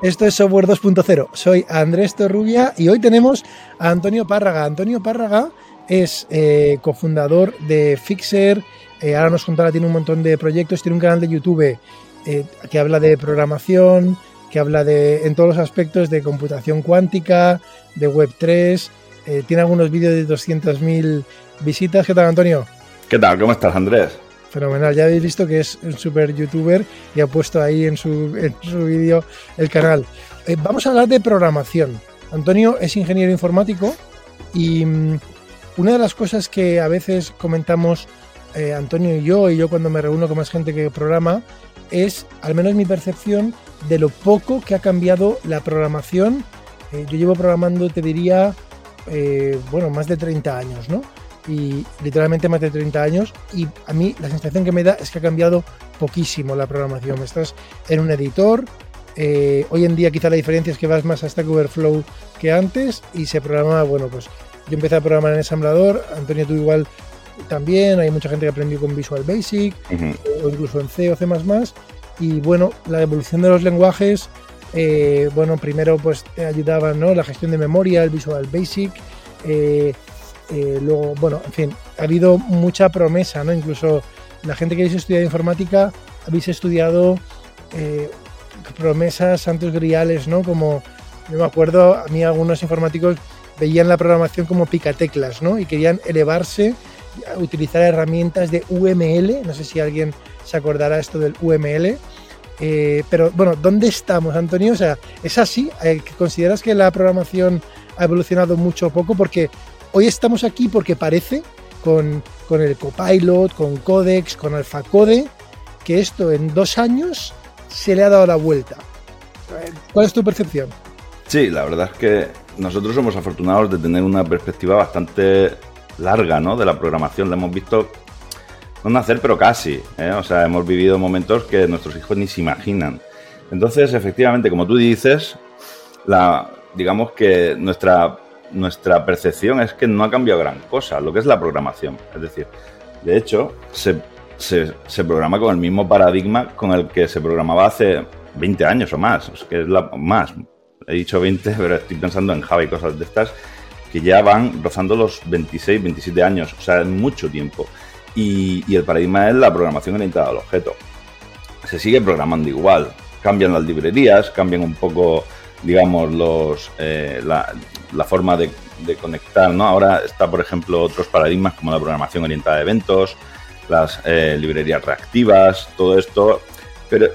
Esto es Software 2.0. Soy Andrés Torrubia y hoy tenemos a Antonio Párraga. Antonio Párraga es eh, cofundador de Fixer. Eh, ahora nos contará, tiene un montón de proyectos. Tiene un canal de YouTube eh, que habla de programación, que habla de, en todos los aspectos de computación cuántica, de Web3. tiene algunos vídeos de 200.000 visitas. ¿Qué tal, Antonio? ¿Qué tal? ¿Cómo estás, Andrés? Fenomenal, ya habéis visto que es un super youtuber y ha puesto ahí en su, en su vídeo el canal. Eh, vamos a hablar de programación. Antonio es ingeniero informático y mm, una de las cosas que a veces comentamos eh, Antonio y yo, y yo cuando me reúno con más gente que programa, es, al menos mi percepción, de lo poco que ha cambiado la programación. Eh, yo llevo programando, te diría, bueno, más de 30 años, ¿no? Y literalmente más de 30 años y a mí la sensación que me da es que ha cambiado poquísimo la programación. Estás en un editor, eh, hoy en día quizá la diferencia es que vas más a Stack Overflow que antes y se programa, bueno, pues yo empecé a programar en ensamblador, Antonio tú igual también, hay mucha gente que aprendió con Visual Basic o incluso en C o C++ y bueno, la evolución de los lenguajes, eh, bueno, primero pues te ayudaban, ¿no? La gestión de memoria, el Visual Basic, eh, luego, bueno, en fin, ha habido mucha promesa, ¿no? Incluso la gente que habéis estudiado informática, habéis estudiado eh, promesas santos griales, ¿no? Como, yo me acuerdo, a mí algunos informáticos veían la programación como picateclas, ¿no? Y querían elevarse, utilizar herramientas de UML, no sé si alguien se acordará esto del UML, eh, pero bueno, ¿dónde estamos, Antonio? O sea, ¿es así? ¿Consideras que la programación ha evolucionado mucho o poco? Porque Hoy estamos aquí porque parece, con, el Copilot, con Codex, con AlphaCode, que esto en dos años se le ha dado la vuelta. ¿Cuál es tu percepción? Sí, la verdad es que nosotros somos afortunados de tener una perspectiva bastante larga ¿no? de la programación. La hemos visto no nacer, pero casi. ¿eh? O sea, hemos vivido momentos que nuestros hijos ni se imaginan. Entonces, efectivamente, como tú dices, la, digamos que nuestra nuestra percepción es que no ha cambiado gran cosa, lo que es la programación. Es decir, de hecho, se, se, programa con el mismo paradigma con el que se programaba hace 20 años o más, que es la más. He dicho 20, pero estoy pensando en Java y cosas de estas que ya van rozando los 26, 27 años, o sea, mucho tiempo. Y, y el paradigma es la programación orientada al objeto. Se sigue programando igual, cambian las librerías, cambian un poco digamos, los, eh, la, la, forma de, conectar, ¿no? Ahora está, por ejemplo, otros paradigmas como la programación orientada a eventos, las eh, librerías reactivas, todo esto, pero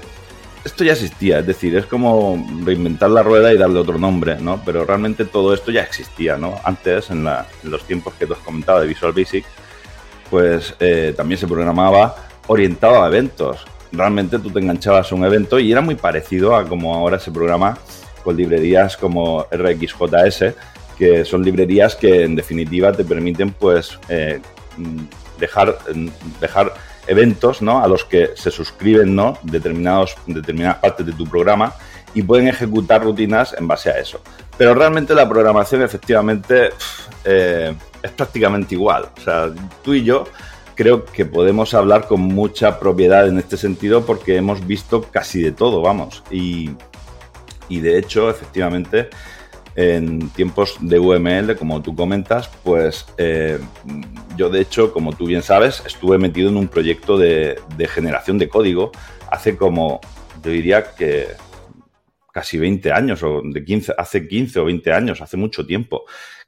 esto ya existía, es decir, es como reinventar la rueda y darle otro nombre, ¿no? Pero realmente todo esto ya existía, ¿no? Antes, en, los tiempos que tú has comentado de Visual Basic, pues eh, también se programaba orientado a eventos. Realmente tú te enganchabas a un evento y era muy parecido a como ahora se programa con librerías como RxJS, que son librerías que en definitiva te permiten pues eh, dejar, dejar eventos ¿no? a los que se suscriben ¿no? Determinados, determinadas partes de tu programa y pueden ejecutar rutinas en base a eso. Pero realmente la programación efectivamente eh, es prácticamente igual. O sea, tú y yo creo que podemos hablar con mucha propiedad en este sentido porque hemos visto casi de todo, vamos. Y, y de hecho, efectivamente, en tiempos de UML, como tú comentas, pues eh, yo de hecho, como tú bien sabes, estuve metido en un proyecto de, generación de código hace como, yo diría que casi 20 años, o de 15, hace 15 o 20 años, hace mucho tiempo,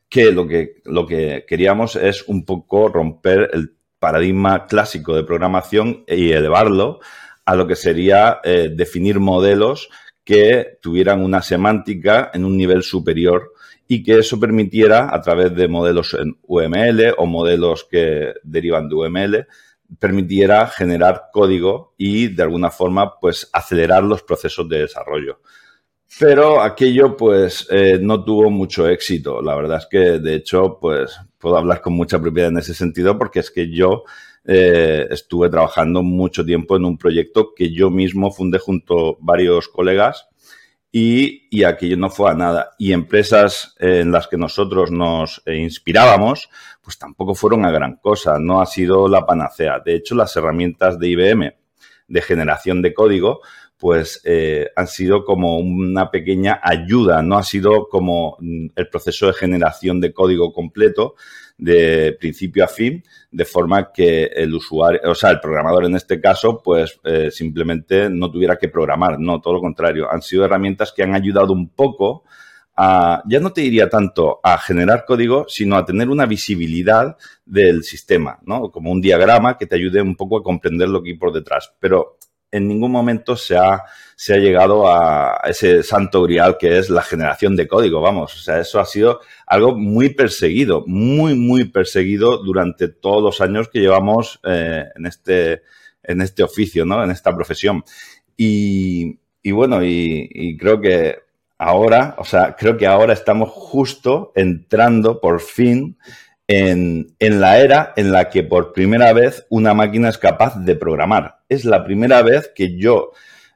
que lo que, lo que queríamos es un poco romper el paradigma clásico de programación y elevarlo a lo que sería eh, definir modelos que tuvieran una semántica en un nivel superior y que eso permitiera, a través de modelos en UML o modelos que derivan de UML, permitiera generar código y de alguna forma pues acelerar los procesos de desarrollo. Pero aquello pues eh, no tuvo mucho éxito. La verdad es que de hecho pues puedo hablar con mucha propiedad en ese sentido porque es que yo eh, estuve trabajando mucho tiempo en un proyecto que yo mismo fundé junto a varios colegas y, y, aquello no fue a nada. Y empresas en las que nosotros nos eh, inspirábamos, pues tampoco fueron a gran cosa, no ha sido la panacea. De hecho, las herramientas de IBM de generación de código, pues eh, han sido como una pequeña ayuda, no ha sido como mm, el proceso de generación de código completo de principio a fin, de forma que el usuario, o sea, el programador en este caso, pues eh, simplemente no tuviera que programar, no, todo lo contrario, han sido herramientas que han ayudado un poco a, ya no te diría tanto a generar código, sino a tener una visibilidad del sistema, ¿no? Como un diagrama que te ayude un poco a comprender lo que hay por detrás. Pero en ningún momento se ha, se ha llegado a ese santo grial que es la generación de código, vamos. O sea, eso ha sido algo muy perseguido, muy, muy perseguido durante todos los años que llevamos eh, en, este, en este oficio, ¿no? En esta profesión. Y, bueno, y creo que ahora, o sea, creo que ahora estamos justo entrando por fin en, la era en la que por primera vez una máquina es capaz de programar. Es la primera vez que yo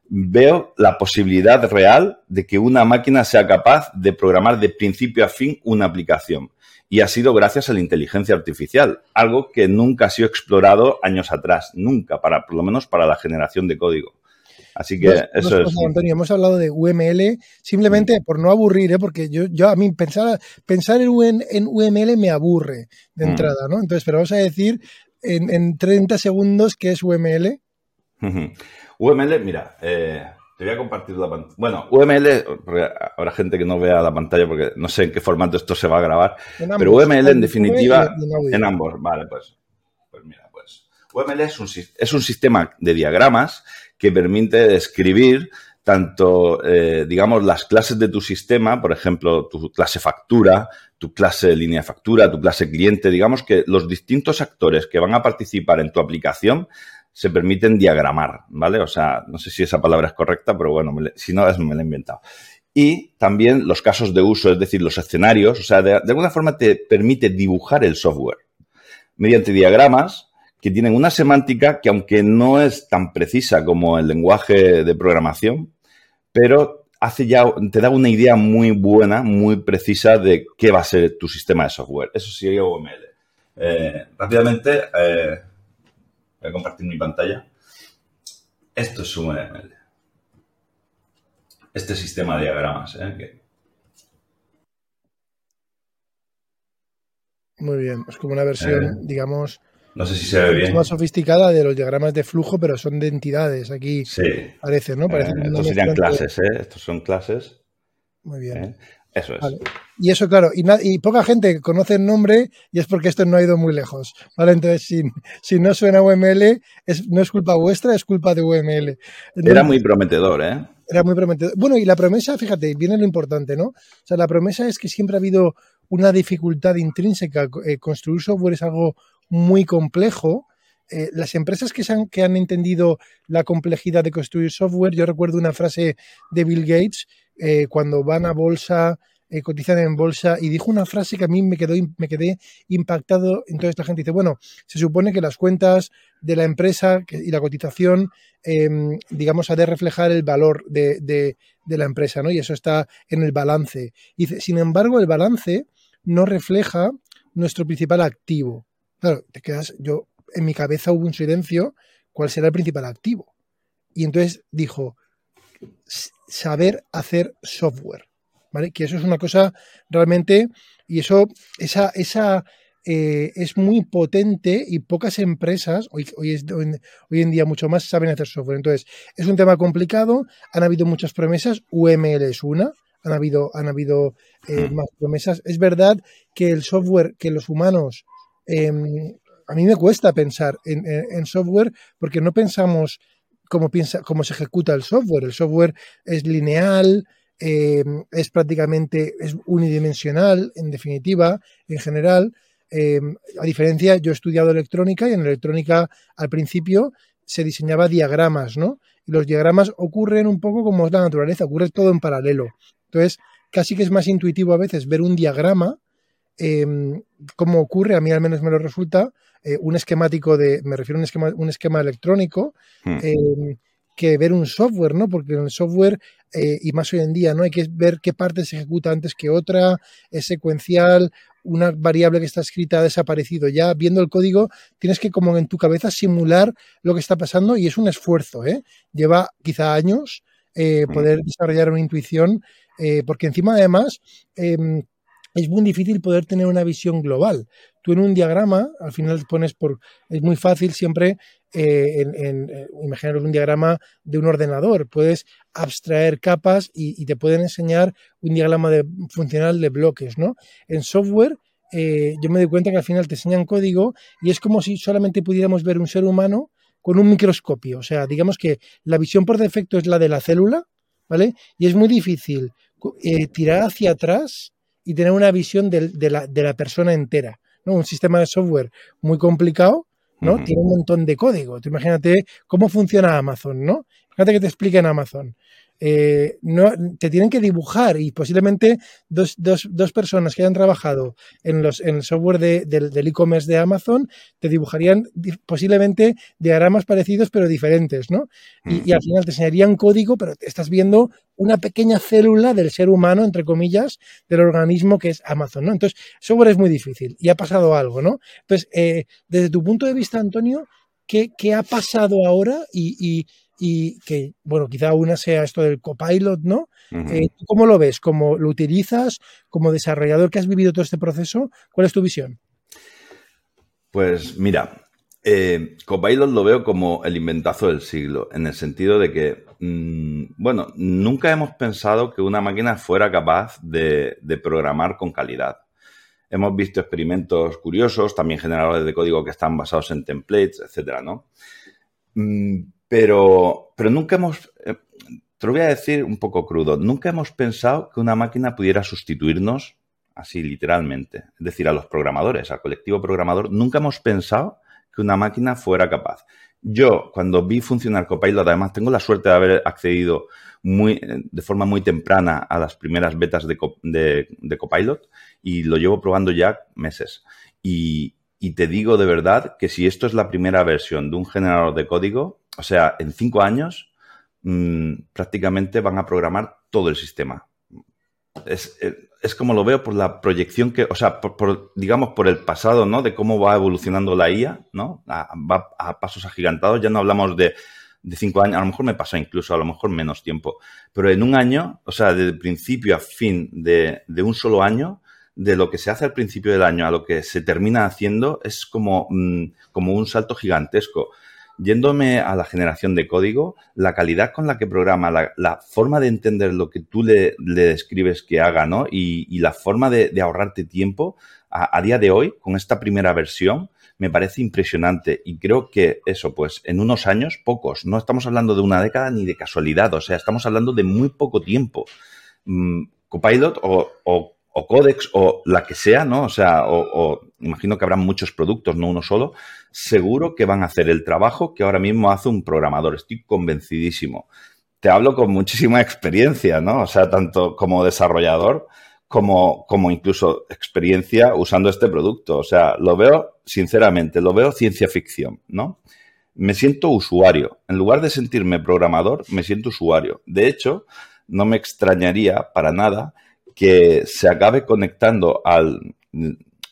veo la posibilidad real de que una máquina sea capaz de programar de principio a fin una aplicación. Y ha sido gracias a la inteligencia artificial, algo que nunca ha sido explorado años atrás, nunca, para, por lo menos para la generación de código. Así que eso es. Antonio, hemos hablado de UML simplemente por no aburrir, ¿eh? porque yo, yo a mí pensar, pensar en, en UML me aburre de mm. entrada, ¿no? Entonces, pero vamos a decir en, en 30 segundos qué es UML. UML, mira, eh, te voy a compartir la pantalla. Bueno, UML, habrá gente que no vea la pantalla porque no sé en qué formato esto se va a grabar, pero UML en definitiva, en, ambos, vale, pues, pues mira, pues UML es un, es un sistema de diagramas que permite escribir tanto, eh, digamos, las clases de tu sistema, por ejemplo, tu clase factura, tu clase línea de factura, tu clase cliente, digamos que los distintos actores que van a participar en tu aplicación se permiten diagramar, ¿vale? O sea, no sé si esa palabra es correcta, pero bueno, si no, me la he inventado. Y también los casos de uso, es decir, los escenarios, o sea, de alguna forma te permite dibujar el software mediante diagramas que tienen una semántica que aunque no es tan precisa como el lenguaje de programación, pero hace ya, te da una idea muy buena, muy precisa de qué va a ser tu sistema de software. Eso sería UML. Eh, rápidamente, eh, voy a compartir mi pantalla. Esto es UML. Este sistema de diagramas. Eh, Muy bien, es como una versión, digamos, no sé si se ve bien. más sofisticada de los diagramas de flujo, pero son de entidades. Aquí parece, ¿no? Parece eh, estos serían clases, ¿eh? Estos son clases. Muy bien. ¿Eh? Eso es. Y eso, claro, y, poca gente conoce el nombre y es porque esto no ha ido muy lejos. ¿vale? Entonces, si, si no suena UML, es, no es culpa vuestra, es culpa de UML. era muy prometedor, ¿eh? Era muy prometedor. Bueno, y la promesa, fíjate, viene lo importante, ¿no? O sea, la promesa es que siempre ha habido una dificultad intrínseca. Eh, construir software es algo muy complejo. Eh, las empresas que, han, que han entendido la complejidad de construir software, yo recuerdo una frase de Bill Gates eh, cuando van a bolsa, eh, cotizan en bolsa, y dijo una frase que a mí me, quedó, me quedé impactado. Entonces la gente dice, bueno, se supone que las cuentas de la empresa y la cotización, em, digamos, ha de reflejar el valor de, de, la empresa, ¿no? Y eso está en el balance. dice, sin embargo, el balance no refleja nuestro principal activo. Claro, te quedas, yo, en mi cabeza hubo un silencio, ¿cuál será el principal activo? Y entonces dijo, saber hacer software, ¿vale? Que eso es una cosa realmente, y eso, esa, esa eh, es muy potente y pocas empresas, hoy, hoy, hoy, en día mucho más, saben hacer software. Entonces, es un tema complicado, han habido muchas promesas, UML es una, han habido, han habido eh, hmm. más promesas. Es verdad que el software, que los humanos Em, a mí me cuesta pensar en, software porque no pensamos cómo, piensa, cómo se ejecuta el software. El software es lineal, em, es prácticamente es unidimensional, en definitiva, en general. Em, a diferencia, yo he estudiado electrónica y en electrónica al principio se diseñaba diagramas, ¿no? Y los diagramas ocurren un poco como es la naturaleza, ocurre todo en paralelo. Entonces, casi que es más intuitivo a veces ver un diagrama eh, cómo ocurre, a mí al menos me lo resulta, eh, un esquemático de, me refiero a un esquema, un esquema electrónico, hmm. em, que ver un software, ¿no? Porque en el software, eh, y más hoy en día, ¿no? Hay que ver qué parte se ejecuta antes que otra, es secuencial, una variable que está escrita ha desaparecido. Ya viendo el código, tienes que como en tu cabeza simular lo que está pasando y es un esfuerzo, ¿eh? Lleva quizá años eh, mm. poder desarrollar una intuición, porque encima además em, es muy difícil poder tener una visión global. Tú en un diagrama, al final pones por, es muy fácil siempre eh, en, imaginar un diagrama de un ordenador, puedes abstraer capas y, te pueden enseñar un diagrama de, funcional de bloques, ¿no? En software, yo me doy cuenta que al final te enseñan código y es como si solamente pudiéramos ver un ser humano con un microscopio. O sea, digamos que la visión por defecto es la de la célula, ¿vale? Y es muy difícil eh, tirar hacia atrás y tener una visión de, la, de, la, persona entera. ¿no? Un sistema de software muy complicado, ¿no? Tiene un montón de código. Tú imagínate cómo funciona Amazon, ¿no? Fíjate que te explique en Amazon. Eh, no, te tienen que dibujar y posiblemente dos, dos, dos, personas que hayan trabajado en, los, en el software de, del e-commerce de Amazon te dibujarían posiblemente diagramas parecidos pero diferentes, ¿no? Y, al final te enseñarían código, pero estás viendo una pequeña célula del ser humano, entre comillas, del organismo que es Amazon, ¿no? Entonces, software es muy difícil y ha pasado algo, ¿no? Entonces, eh, desde tu punto de vista, Antonio, ¿qué, qué ha pasado ahora y, y que, bueno, quizá una sea esto del copilot, ¿no? Eh, ¿Cómo lo ves? ¿Cómo lo utilizas como desarrollador que has vivido todo este proceso? ¿Cuál es tu visión? Pues mira, eh, Copilot lo veo como el inventazo del siglo, en el sentido de que, mm, bueno, nunca hemos pensado que una máquina fuera capaz de, programar con calidad. Hemos visto experimentos curiosos, también generadores de código que están basados en templates, etcétera, ¿no? Mm, pero, pero nunca hemos, eh, te lo voy a decir un poco crudo, nunca hemos pensado que una máquina pudiera sustituirnos así literalmente. Es decir, a los programadores, al colectivo programador, nunca hemos pensado que una máquina fuera capaz. Yo, cuando vi funcionar Copilot, además tengo la suerte de haber accedido muy, de forma muy temprana a las primeras betas de, Copilot y lo llevo probando ya meses. Y te digo de verdad que si esto es la primera versión de un generador de código, o sea, en cinco años mm, prácticamente van a programar todo el sistema. Es, como lo veo por la proyección que, o sea, digamos, por el pasado, ¿no? De cómo va evolucionando la IA, ¿no? va a pasos agigantados. Ya no hablamos de, cinco años, a lo mejor me pasa incluso, a lo mejor menos tiempo. Pero en un año, o sea, de principio a fin de, de un solo año, de lo que se hace al principio del año a lo que se termina haciendo es como, mm, como un salto gigantesco. Yéndome a la generación de código, la calidad con la que programa, la, forma de entender lo que tú le, le describes que haga, ¿no? Y, la forma de, ahorrarte tiempo, a, día de hoy, con esta primera versión, me parece impresionante. Y creo que eso, pues, en unos años, pocos. No estamos hablando de una década ni de casualidad, o sea, estamos hablando de muy poco tiempo. Mm, Copilot o, o o Codex o la que sea, ¿no? O sea, o, imagino que habrá muchos productos, no uno solo, seguro que van a hacer el trabajo que ahora mismo hace un programador. Estoy convencidísimo. Te hablo con muchísima experiencia, ¿no? O sea, tanto como desarrollador como, como incluso experiencia usando este producto. O sea, lo veo, sinceramente, lo veo ciencia ficción, ¿no? Me siento usuario. En lugar de sentirme programador, me siento usuario. De hecho, no me extrañaría para nada que se acabe conectando al,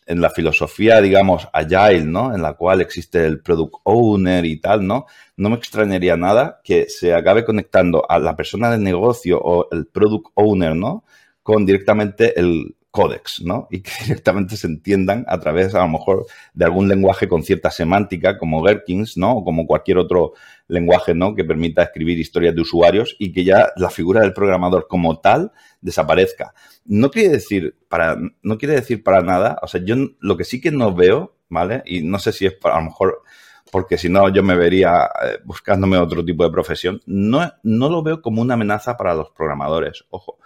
en la filosofía, digamos, agile, ¿no? En la cual existe el product owner y tal, ¿no? No me extrañaría nada que se acabe conectando a la persona del negocio o el product owner, ¿no? Con directamente el códex, ¿no? Y que directamente se entiendan a través, a lo mejor, de algún lenguaje con cierta semántica, como Gherkins, ¿no? O como cualquier otro lenguaje, ¿no? Que permita escribir historias de usuarios y que ya la figura del programador como tal desaparezca. No quiere decir para, no quiere decir para nada, o sea, yo lo que sí que no veo, ¿vale? Y no sé si es para, a lo mejor porque si no yo me vería eh, buscándome otro tipo de profesión, no, no lo veo como una amenaza para los programadores. Ojo,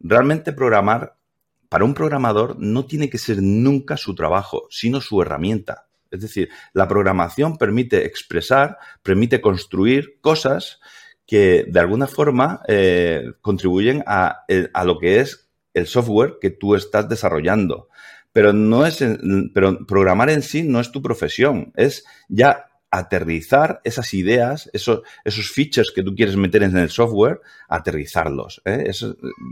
realmente programar, para un programador no tiene que ser nunca su trabajo, sino su herramienta. Es decir, la programación permite expresar, permite construir cosas que de alguna forma eh, contribuyen a, a, lo que es el software que tú estás desarrollando. Pero no es, pero programar en sí no es tu profesión, es ya aterrizar esas ideas, esos, esos features que tú quieres meter en el software, aterrizarlos. ¿eh?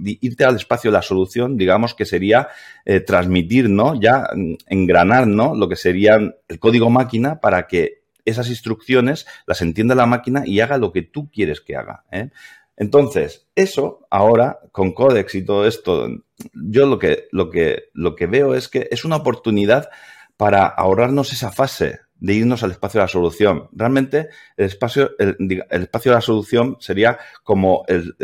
irte al espacio de la solución, digamos que sería eh, transmitir, ¿no? Ya engranar, ¿no? Lo que sería el código máquina para que esas instrucciones las entienda la máquina y haga lo que tú quieres que haga. ¿eh? Entonces, eso ahora, con Codex y todo esto, yo lo que, lo que, lo que veo es que es una oportunidad para ahorrarnos esa fase de irnos al espacio de la solución. Realmente el espacio, el, espacio de la solución sería como el,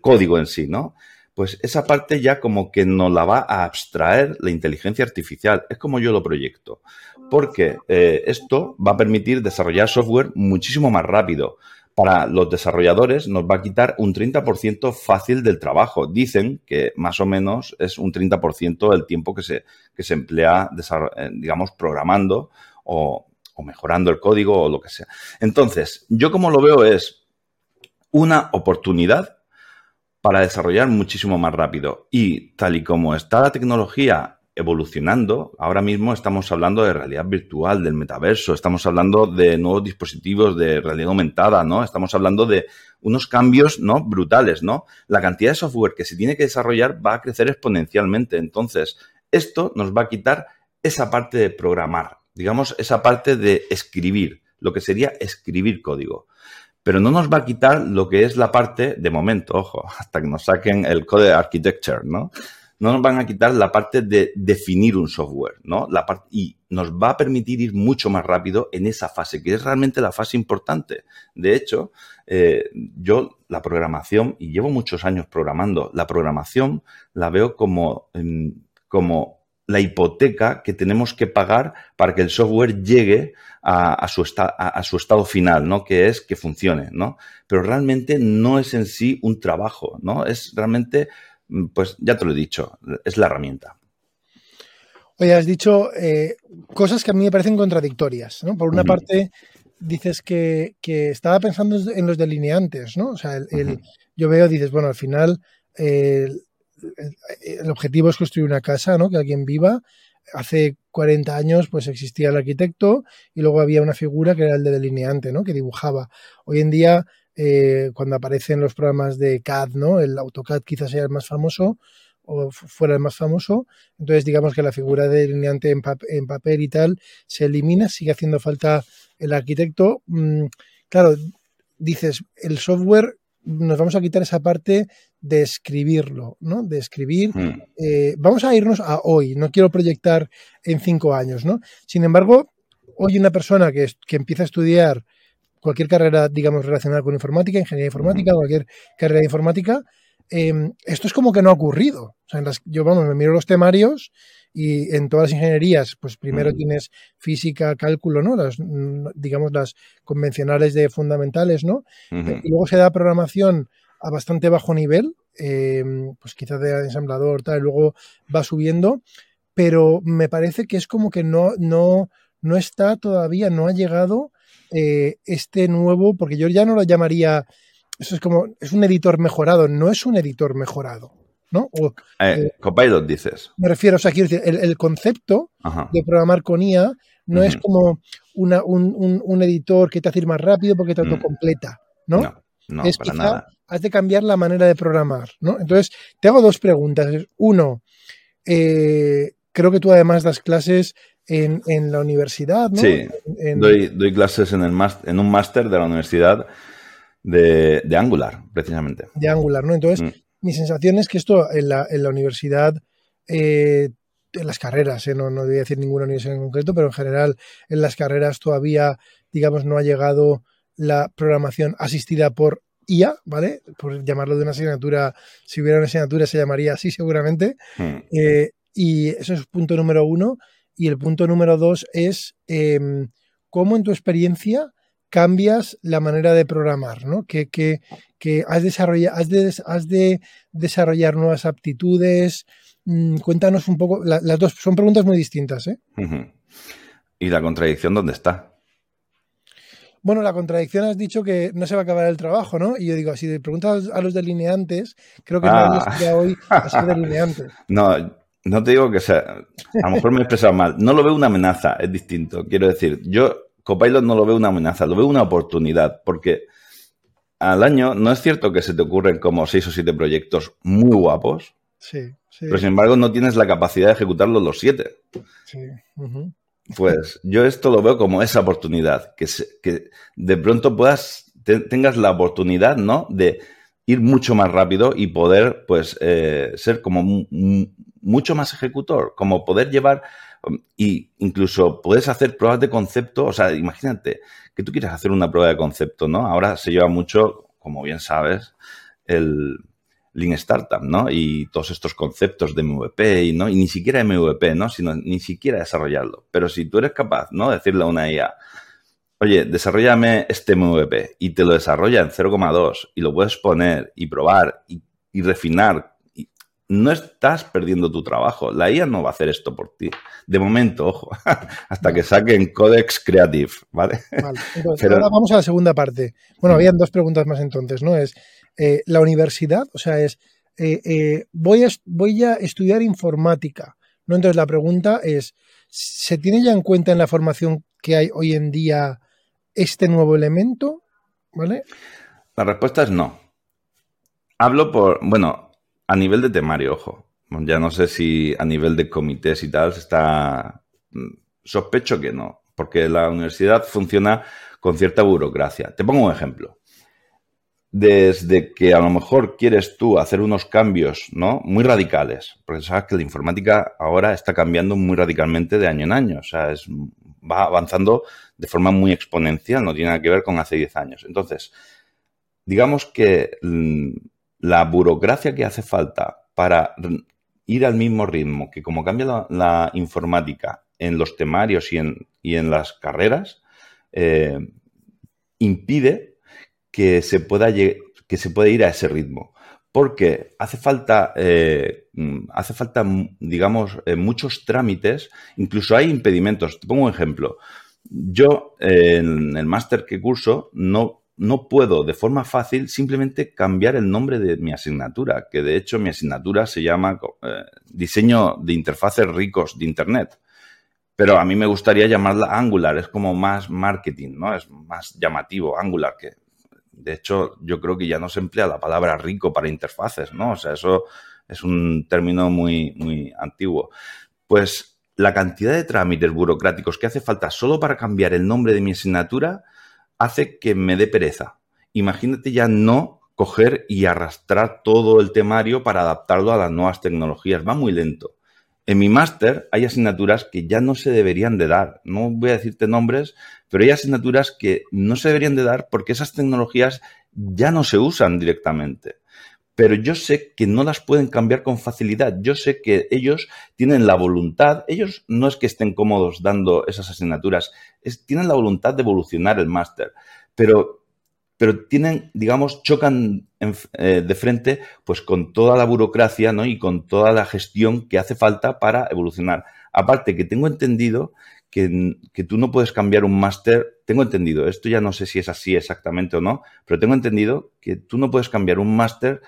código en sí, ¿no? Pues esa parte ya como que nos la va a abstraer la inteligencia artificial. Es como yo lo proyecto. Porque eh, esto va a permitir desarrollar software muchísimo más rápido para los desarrolladores nos va a quitar un 30% fácil del trabajo. Dicen que más o menos es un 30% del tiempo que se, que se emplea, eh, digamos, programando o, o mejorando el código o lo que sea. Entonces, yo como lo veo es una oportunidad para desarrollar muchísimo más rápido. Y tal y como está la tecnología evolucionando. Ahora mismo estamos hablando de realidad virtual, del metaverso, estamos hablando de nuevos dispositivos de realidad aumentada, ¿no? Estamos hablando de unos cambios, ¿no? Brutales, ¿no? La cantidad de software que se tiene que desarrollar va a crecer exponencialmente. Entonces, esto nos va a quitar esa parte de programar, digamos, esa parte de escribir, lo que sería escribir código. Pero no nos va a quitar lo que es la parte, de momento, ojo, hasta que nos saquen el code architecture, ¿no? no nos van a quitar la parte de definir un software, ¿no? La parte, y nos va a permitir ir mucho más rápido en esa fase, que es realmente la fase importante. De hecho, eh, yo la programación, y llevo muchos años programando, la programación la veo como, em, como la hipoteca que tenemos que pagar para que el software llegue a, su, a, su, estado final, ¿no? Que es que funcione, ¿no? Pero realmente no es en sí un trabajo, ¿no? Es realmente Mm, pues ya te lo he dicho, es la herramienta. Oye, has dicho eh, cosas que a mí me parecen contradictorias, ¿no? Por una parte, dices que, estaba pensando en los delineantes, ¿no? O sea, el, yo veo, dices, bueno, al final el, objetivo es construir una casa, ¿no? Que alguien viva. Hace 40 años, pues existía el arquitecto y luego había una figura que era el de delineante, ¿no? Que dibujaba. Hoy en día eh, cuando aparecen los programas de CAD, ¿no? El AutoCAD quizás sea el más famoso o fuera el más famoso. Entonces, digamos que la figura de delineante en, papel y tal se elimina, sigue haciendo falta el arquitecto. Mm, claro, dices, el software nos vamos a quitar esa parte de escribirlo, ¿no? De escribir. Hmm. Eh, vamos a irnos a hoy, no quiero proyectar en cinco años, ¿no? Sin embargo, hoy una persona que, que empieza a estudiar cualquier carrera, digamos, relacionada con informática, ingeniería informática, cualquier carrera de informática, em, esto es como que no ha ocurrido. O sea, yo, vamos, me miro los temarios y en todas las ingenierías, pues primero tienes física, cálculo, ¿no? Las, digamos, las convencionales de fundamentales, ¿no? Y luego se da programación a bastante bajo nivel, em, pues quizás de ensamblador, tal, y luego va subiendo, pero me parece que es como que no, no, no está todavía, no ha llegado eh, este nuevo, porque yo ya no lo llamaría, eso es como, es un editor mejorado, no es un editor mejorado. ¿No? Eh, eh, Copilot dices. Me refiero, o sea, quiero decir, el, concepto de programar con IA no es como una, un, editor que te hace ir más rápido porque te autocompleta, mm. ¿no? No, es para nada. has de cambiar la manera de programar, ¿no? Entonces, te hago dos preguntas. Uno, creo que tú además das clases en, la universidad, ¿no? Sí, doy, clases en, el en un máster de la universidad de, Angular, precisamente. De Angular, ¿no? Entonces, mm. Mi sensación es que esto en la, en la universidad, eh, en las carreras, ¿eh? no, no voy a decir ninguna universidad en concreto, pero en general en las carreras todavía, digamos, no ha llegado la programación asistida por IA, ¿vale? Por llamarlo de una asignatura, si hubiera una asignatura se llamaría así seguramente. Mm. Eh, y eso es punto número uno. Y el punto número dos es em, cómo en tu experiencia cambias la manera de programar, ¿no? Que, que, que has, desarrollado, has, de, has de desarrollar nuevas aptitudes. Mm, cuéntanos un poco, las dos son preguntas muy distintas, ¿eh? ¿Y la contradicción dónde está? Bueno, la contradicción has dicho que no se va a acabar el trabajo, ¿no? Y yo digo, si te preguntas a los delineantes, creo que ah. hoy a ser delineante. No, no te digo que sea, a lo mejor me he expresado mal, no lo veo una amenaza, es distinto. Quiero decir, yo Copilot no lo veo una amenaza, lo veo una oportunidad, porque al año no es cierto que se te ocurren como seis o siete proyectos muy guapos, Sí, sí. pero sin embargo no tienes la capacidad de ejecutarlos los siete. sí. Pues yo esto lo veo como esa oportunidad, que, se- que de pronto puedas, te- tengas la oportunidad, ¿no? De ir mucho más rápido y poder, pues, eh, ser como mu- mu- mucho más ejecutor, como poder llevar y incluso puedes hacer pruebas de concepto, o sea, imagínate que tú quieres hacer una prueba de concepto, ¿no? Ahora se lleva mucho, como bien sabes, el Lean Startup, ¿no? Y todos estos conceptos de MVP, y, ¿no? Y ni siquiera MVP, ¿no? Sino ni siquiera desarrollarlo. Pero si tú eres capaz, ¿no? De decirle a una IA, oye, desarrollame este MVP y te lo desarrolla en 0,2 y lo puedes poner y probar y, refinar, no estás perdiendo tu trabajo. La IA no va a hacer esto por ti. De momento, ojo, hasta que saquen Codex Creative, ¿vale? Vale, entonces, Pero- ahora vamos a la segunda parte. Bueno, habían dos preguntas más entonces, ¿no? Es eh, la universidad, o sea, es eh, eh, voy, a, voy a estudiar informática, ¿no? Entonces la pregunta es, ¿se tiene ya en cuenta en la formación que hay hoy en día este nuevo elemento? ¿Vale? La respuesta es no. Hablo por, bueno, a nivel de temario, ojo. Ya no sé si a nivel de comités y tal está... mm, Sospecho que no, porque la universidad funciona con cierta burocracia. Te pongo un ejemplo. Desde que a lo mejor quieres tú hacer unos cambios, ¿no? Muy radicales, porque sabes que la informática ahora está cambiando muy radicalmente de año en año, o sea, es, va avanzando de forma muy exponencial, no tiene nada que ver con hace 10 años. Entonces, digamos que mm, la burocracia que hace falta para ir al mismo ritmo que como cambia la, informática en los temarios y en, y en las carreras, eh, impide que se, pueda que se pueda ir a ese ritmo. Porque hace falta, eh, mm, hace falta, mm, digamos, eh, muchos trámites, incluso hay impedimentos. Te pongo un ejemplo. Yo, en el máster que curso, no, no puedo de forma fácil simplemente cambiar el nombre de mi asignatura, que de hecho mi asignatura se llama eh, Diseño de Interfaces Ricos de Internet. Pero a mí me gustaría llamarla Angular, es como más marketing, ¿no? Es más llamativo, Angular, que de hecho yo creo que ya no se emplea la palabra rico para interfaces, ¿no? O sea, eso es un término muy, muy antiguo. Pues la cantidad de trámites burocráticos que hace falta solo para cambiar el nombre de mi asignatura hace que me dé pereza. Imagínate ya no coger y arrastrar todo el temario para adaptarlo a las nuevas tecnologías. Va muy lento. En mi máster hay asignaturas que ya no se deberían de dar. No voy a decirte nombres, pero hay asignaturas que no se deberían de dar porque esas tecnologías ya no se usan directamente. Pero yo sé que no las pueden cambiar con facilidad. Yo sé que ellos tienen la voluntad, ellos no es que estén cómodos dando esas asignaturas, tienen la voluntad de evolucionar el máster, pero, pero tienen, digamos, chocan en, eh, de frente pues con toda la burocracia ¿no? y con toda la gestión que hace falta para evolucionar. Aparte que tengo entendido que, que tú no puedes cambiar un máster, tengo entendido, esto ya no sé si es así exactamente o no, pero tengo entendido que tú no puedes cambiar un máster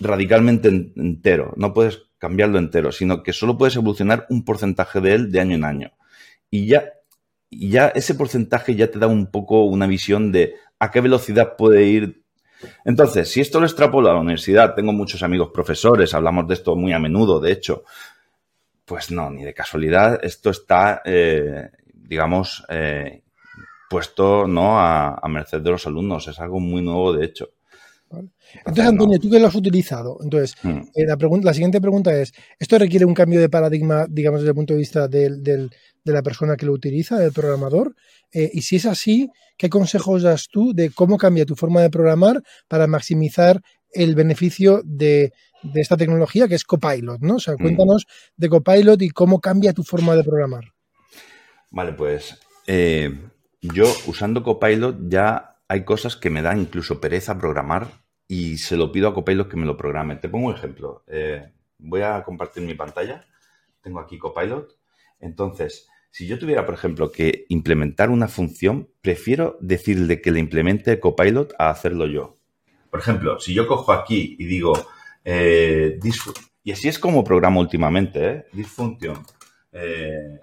radicalmente en, entero, no puedes cambiarlo entero, sino que solo puedes evolucionar un porcentaje de él de año en año. Y ya, ya ese porcentaje ya te da un poco una visión de a qué velocidad puede ir. Entonces, si esto lo extrapolo a la universidad, tengo muchos amigos profesores, hablamos de esto muy a menudo, de hecho, pues no, ni de casualidad, esto está, eh, digamos, eh, puesto ¿no? A merced de los alumnos, es algo muy nuevo, de hecho. Entonces, Antonio, tú que lo has utilizado, entonces, Hmm. eh, la, pregunta, la siguiente pregunta es, ¿esto requiere un cambio de paradigma, digamos, desde el punto de vista del- del- de la persona que lo utiliza, del programador? Eh, y si es así, ¿qué consejos das tú de cómo cambia tu forma de programar para maximizar el beneficio de, de esta tecnología que es Copilot, ¿no? O sea, Hmm. cuéntanos de Copilot y cómo cambia tu forma de programar. Vale, pues eh, yo usando Copilot ya hay cosas que me dan incluso pereza programar y se lo pido a Copilot que me lo programe. Te pongo un ejemplo. Eh, voy a compartir mi pantalla. Tengo aquí Copilot. Entonces, si yo tuviera, por ejemplo, que implementar una función, prefiero decirle que le implemente Copilot a hacerlo yo. Por ejemplo, si yo cojo aquí y digo, eh, y así es como programo últimamente, ¿eh? Function eh,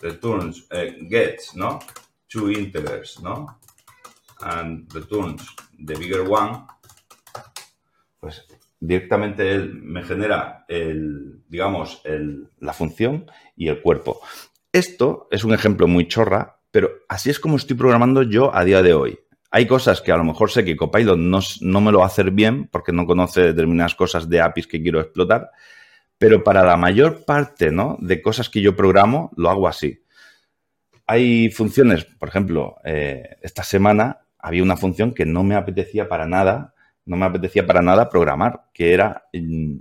returns, eh, gets, ¿no? two integers, ¿no? And returns the bigger one, pues directamente él me genera el, digamos, el, la función y el cuerpo. Esto es un ejemplo muy chorra, pero así es como estoy programando yo a día de hoy. Hay cosas que a lo mejor sé que Copilot no, no me lo va a hacer bien porque no conoce determinadas cosas de APIs que quiero explotar, pero para la mayor parte ¿no? de cosas que yo programo lo hago así. Hay funciones, por ejemplo, eh, esta semana había una función que no me apetecía para nada, no me apetecía para nada programar, que era mm,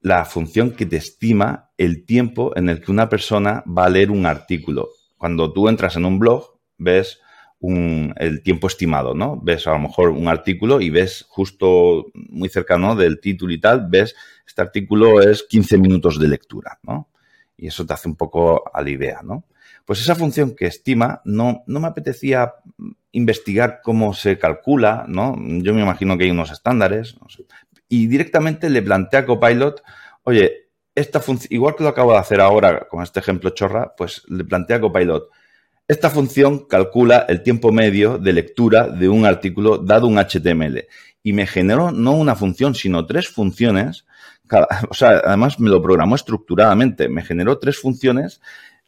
la función que te estima el tiempo en el que una persona va a leer un artículo. Cuando tú entras en un blog, ves el tiempo estimado, ¿no? Ves a lo mejor un artículo y ves justo muy cercano del título y tal, ves, este artículo es 15 minutos de lectura, ¿no? Y eso te hace un poco a la idea, ¿no? Pues esa función que estima, no, no me apetecía investigar cómo se calcula, ¿no? Yo me imagino que hay unos estándares, y directamente le plantea a Copilot, oye, esta función, igual que lo acabo de hacer ahora con este ejemplo chorra, pues le plantea a Copilot, esta función calcula el tiempo medio de lectura de un artículo dado un HTML y me generó no una función, sino tres funciones. o sea, además me lo programó estructuradamente. Me generó tres funciones.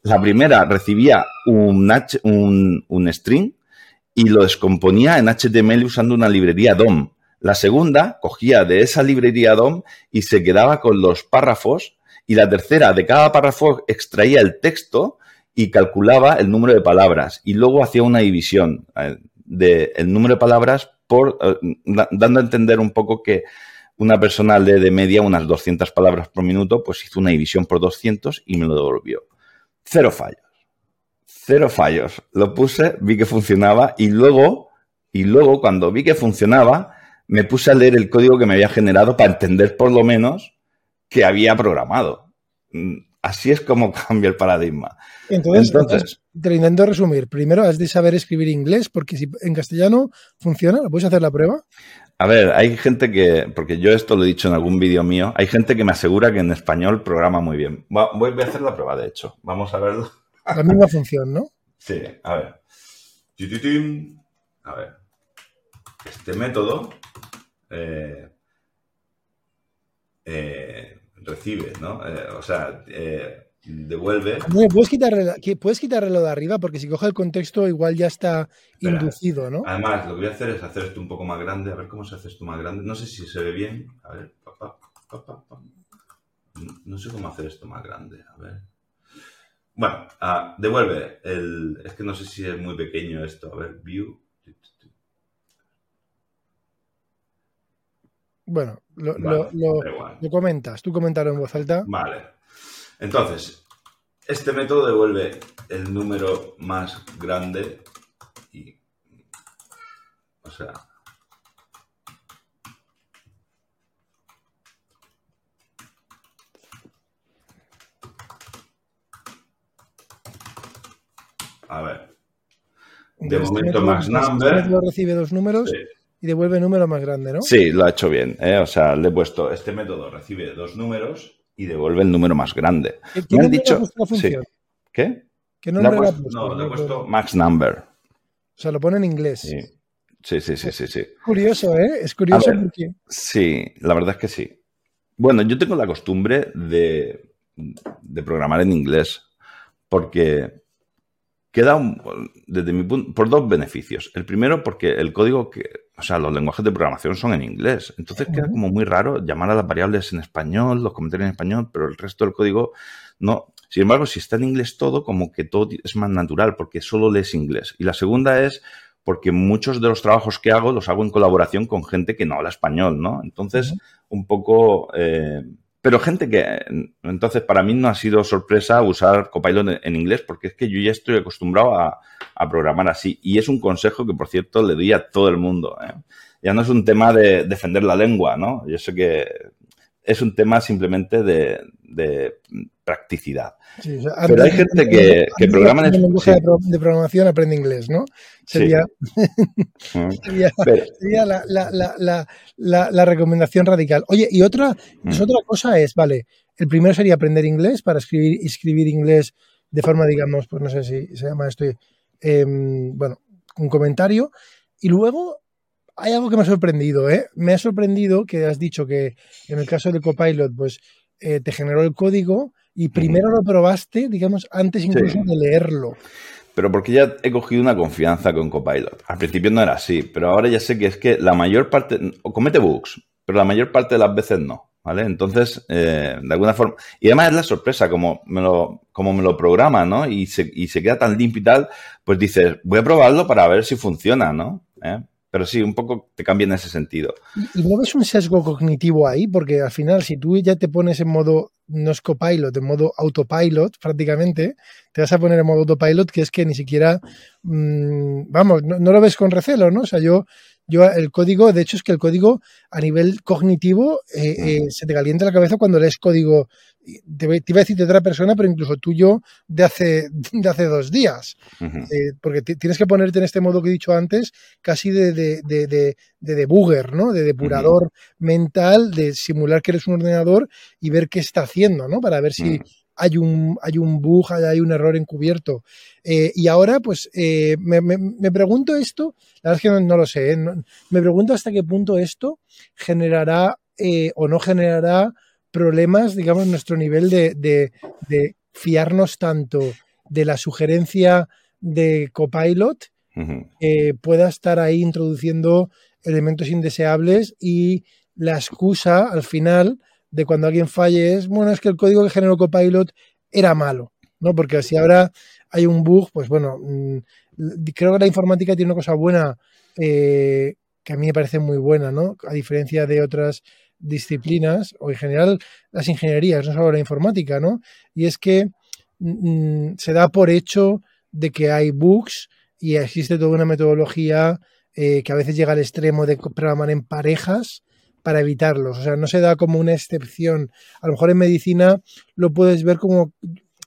La primera recibía un, un, un string y lo descomponía en HTML usando una librería DOM. La segunda cogía de esa librería DOM y se quedaba con los párrafos. Y la tercera, de cada párrafo extraía el texto y calculaba el número de palabras. Y luego hacía una división eh, del número de palabras por, eh, dando a entender un poco que una persona lee de media unas 200 palabras por minuto, pues hizo una división por 200 y me lo devolvió. Cero fallos. Cero fallos. Lo puse, vi que funcionaba y luego, y luego cuando vi que funcionaba, me puse a leer el código que me había generado para entender por lo menos que había programado. Mm, así es como cambia el paradigma. Entonces, te intento resumir. Primero, has de saber escribir inglés, porque si en castellano funciona, ¿lo puedes hacer la prueba? A ver, hay gente que, porque yo esto lo he dicho en algún vídeo mío, hay gente que me asegura que en español programa muy bien. Voy a hacer la prueba, de hecho. Vamos a verlo. La misma función, ¿no? Sí, a ver. A ver. Este método eh, eh, recibe, ¿no? Eh, o sea, devuelve. ¿puedes quitarle, puedes quitarle lo de arriba porque si coge el contexto igual ya está inducido, ¿no? Además, lo que voy a hacer es hacer esto un poco más grande, a ver cómo se hace esto más grande. No sé si se ve bien. A ver, No sé cómo hacer esto más grande. A ver. Bueno, ah, devuelve el. Es que no sé si es muy pequeño esto. A ver, view. Bueno, lo, comentas, tú comentarlo en voz alta. Vale. Entonces, este método devuelve el número más grande y. O sea. A ver. De este momento, max number. Recibe dos números. Sí y devuelve el número más grande, ¿no? Sí, lo ha hecho bien. ¿eh? O sea, le he puesto, este método recibe dos números y devuelve el número más grande. ¿Qué, Me han dicho, sí. ¿Qué? ¿Qué nombre le ha puesto? No, le he puesto max number. O sea, lo pone en inglés. Sí. Sí, sí, sí, sí, Curioso, ¿eh? Es curioso porque... Sí, la verdad es que sí. Bueno, yo tengo la costumbre de, de programar en inglés porque queda, desde mi punto, por dos beneficios. El primero, porque el código que, o sea, los lenguajes de programación son en inglés. Entonces queda como muy raro llamar a las variables en español, los comentarios en español, pero el resto del código no. Sin embargo, si está en inglés todo, como que todo es más natural, porque solo lees inglés. Y la segunda es porque muchos de los trabajos que hago los hago en colaboración con gente que no habla español, ¿no? Entonces, un poco eh, pero gente que, entonces para mí no ha sido sorpresa usar Copilot en, inglés porque es que yo ya estoy acostumbrado a, programar así. Y es un consejo que, por cierto, le doy a todo el mundo. ¿eh? Ya no es un tema de defender la lengua, ¿no? Yo sé que es un tema simplemente de, practicidad. Pero hay gente que, que programa en lenguaje de programación aprende inglés, ¿no? Sería, sería, la, recomendación radical. Oye, y otra, pues otra cosa es, vale, el primero sería aprender inglés para escribir, escribir inglés de forma, digamos, pues no sé si se llama esto em, bueno, un comentario. Y luego hay algo que me ha sorprendido, ¿eh? Me ha sorprendido que has dicho que en el caso de Copilot, pues eh, te generó el código y primero lo probaste, digamos, antes incluso de leerlo. Pero porque ya he cogido una confianza con Copilot. Al principio no era así, pero ahora ya sé que es que la mayor parte, comete bugs, pero la mayor parte de las veces no. ¿Vale? Entonces, eh, de alguna forma. Y además es la sorpresa, como me lo, como me lo programa, ¿no? Y se, y se queda tan limpio y tal, pues dices, voy a probarlo para ver si funciona, ¿no? ¿Eh? Pero sí, un poco te cambia en ese sentido. ¿Y no ves un sesgo cognitivo ahí? Porque al final, si tú ya te pones en modo no es copilot, en modo autopilot prácticamente, te vas a poner en modo autopilot que es que ni siquiera, mmm, vamos, no, no, lo ves con recelo, ¿no? O sea, yo yo el código, de hecho es que el código a nivel cognitivo eh, eh, se te calienta la cabeza cuando lees código, te, te, iba a decir de otra persona, pero incluso tuyo de hace, de hace dos días. Uh -huh. eh, porque tienes que ponerte en este modo que he dicho antes, casi de, de, de, de debugger, ¿no? De depurador uh -huh. mental, de simular que eres un ordenador y ver qué está haciendo, ¿no? Para ver si... Uh -huh hay un, hay un bug, hay un error encubierto. Eh, y ahora, pues, eh, me, me, me, pregunto esto, la verdad es que no, no lo sé, no, me pregunto hasta qué punto esto generará o no generará problemas, digamos, nuestro nivel de, de, de, fiarnos tanto de la sugerencia de Copilot, uh -huh. pueda estar ahí introduciendo elementos indeseables y la excusa al final de cuando alguien falle es, bueno, es que el código que generó Copilot era malo, ¿no? Porque si ahora hay un bug, pues bueno, mmm, creo que la informática tiene una cosa buena eh, que a mí me parece muy buena, ¿no? A diferencia de otras disciplinas o en general las ingenierías, no solo la informática, ¿no? Y es que mmm, se da por hecho de que hay bugs y existe toda una metodología eh, que a veces llega al extremo de programar en parejas, para evitarlos. O sea, no se da como una excepción. A lo mejor en medicina lo puedes ver como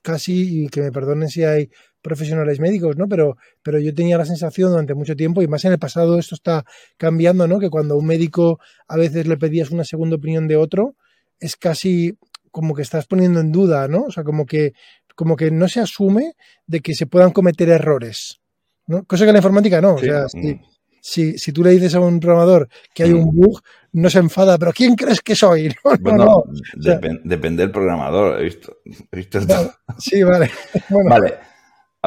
casi, y que me perdonen si hay profesionales médicos, ¿no? Pero, pero yo tenía la sensación durante mucho tiempo, y más en el pasado esto está cambiando, ¿no? Que cuando a un médico a veces le pedías una segunda opinión de otro, es casi como que estás poniendo en duda, ¿no? O sea, como que, como que no se asume de que se puedan cometer errores. ¿no? Cosa que en la informática no. Sí. O sea, si, si, si, tú le dices a un programador que hay un bug, no se enfada, pero ¿quién crees que soy? No, bueno, no, no. O sea, dep depende del programador, he visto. He visto vale, sí, vale. Bueno. Vale.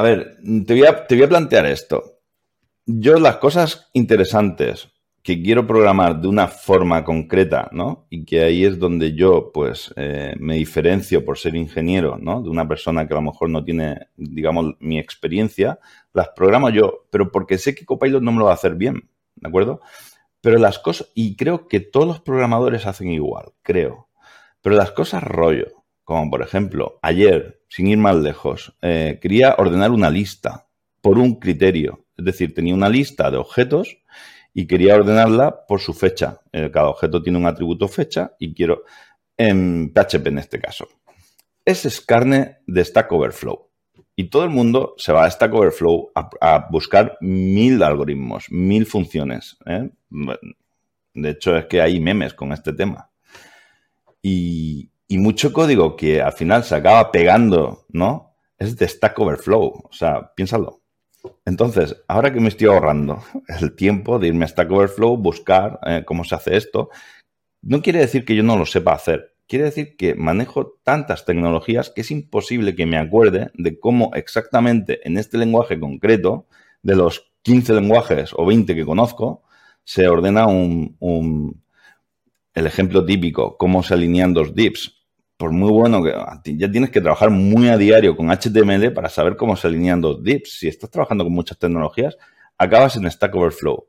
A ver, te voy a, te voy a plantear esto. Yo las cosas interesantes que quiero programar de una forma concreta, ¿no? Y que ahí es donde yo, pues, eh, me diferencio por ser ingeniero, ¿no? De una persona que a lo mejor no tiene, digamos, mi experiencia, las programo yo, pero porque sé que Copilot no me lo va a hacer bien, ¿de acuerdo? Pero las cosas, y creo que todos los programadores hacen igual, creo. Pero las cosas rollo, como por ejemplo, ayer, sin ir más lejos, eh, quería ordenar una lista por un criterio. Es decir, tenía una lista de objetos y quería ordenarla por su fecha. Eh, cada objeto tiene un atributo fecha y quiero en PHP en este caso. Ese es carne de Stack Overflow. Y todo el mundo se va a Stack Overflow a, buscar mil algoritmos, mil funciones. ¿eh? De hecho, es que hay memes con este tema. Y, y, mucho código que al final se acaba pegando, ¿no? Es de Stack Overflow. O sea, piénsalo. Entonces, ahora que me estoy ahorrando el tiempo de irme a Stack Overflow, buscar eh, cómo se hace esto, no quiere decir que yo no lo sepa hacer. Quiere decir que manejo tantas tecnologías que es imposible que me acuerde de cómo exactamente en este lenguaje concreto, de los 15 lenguajes o 20 que conozco, se ordena un, un el ejemplo típico, cómo se alinean dos divs. Por muy bueno que ya tienes que trabajar muy a diario con HTML para saber cómo se alinean dos divs. Si estás trabajando con muchas tecnologías, acabas en Stack Overflow.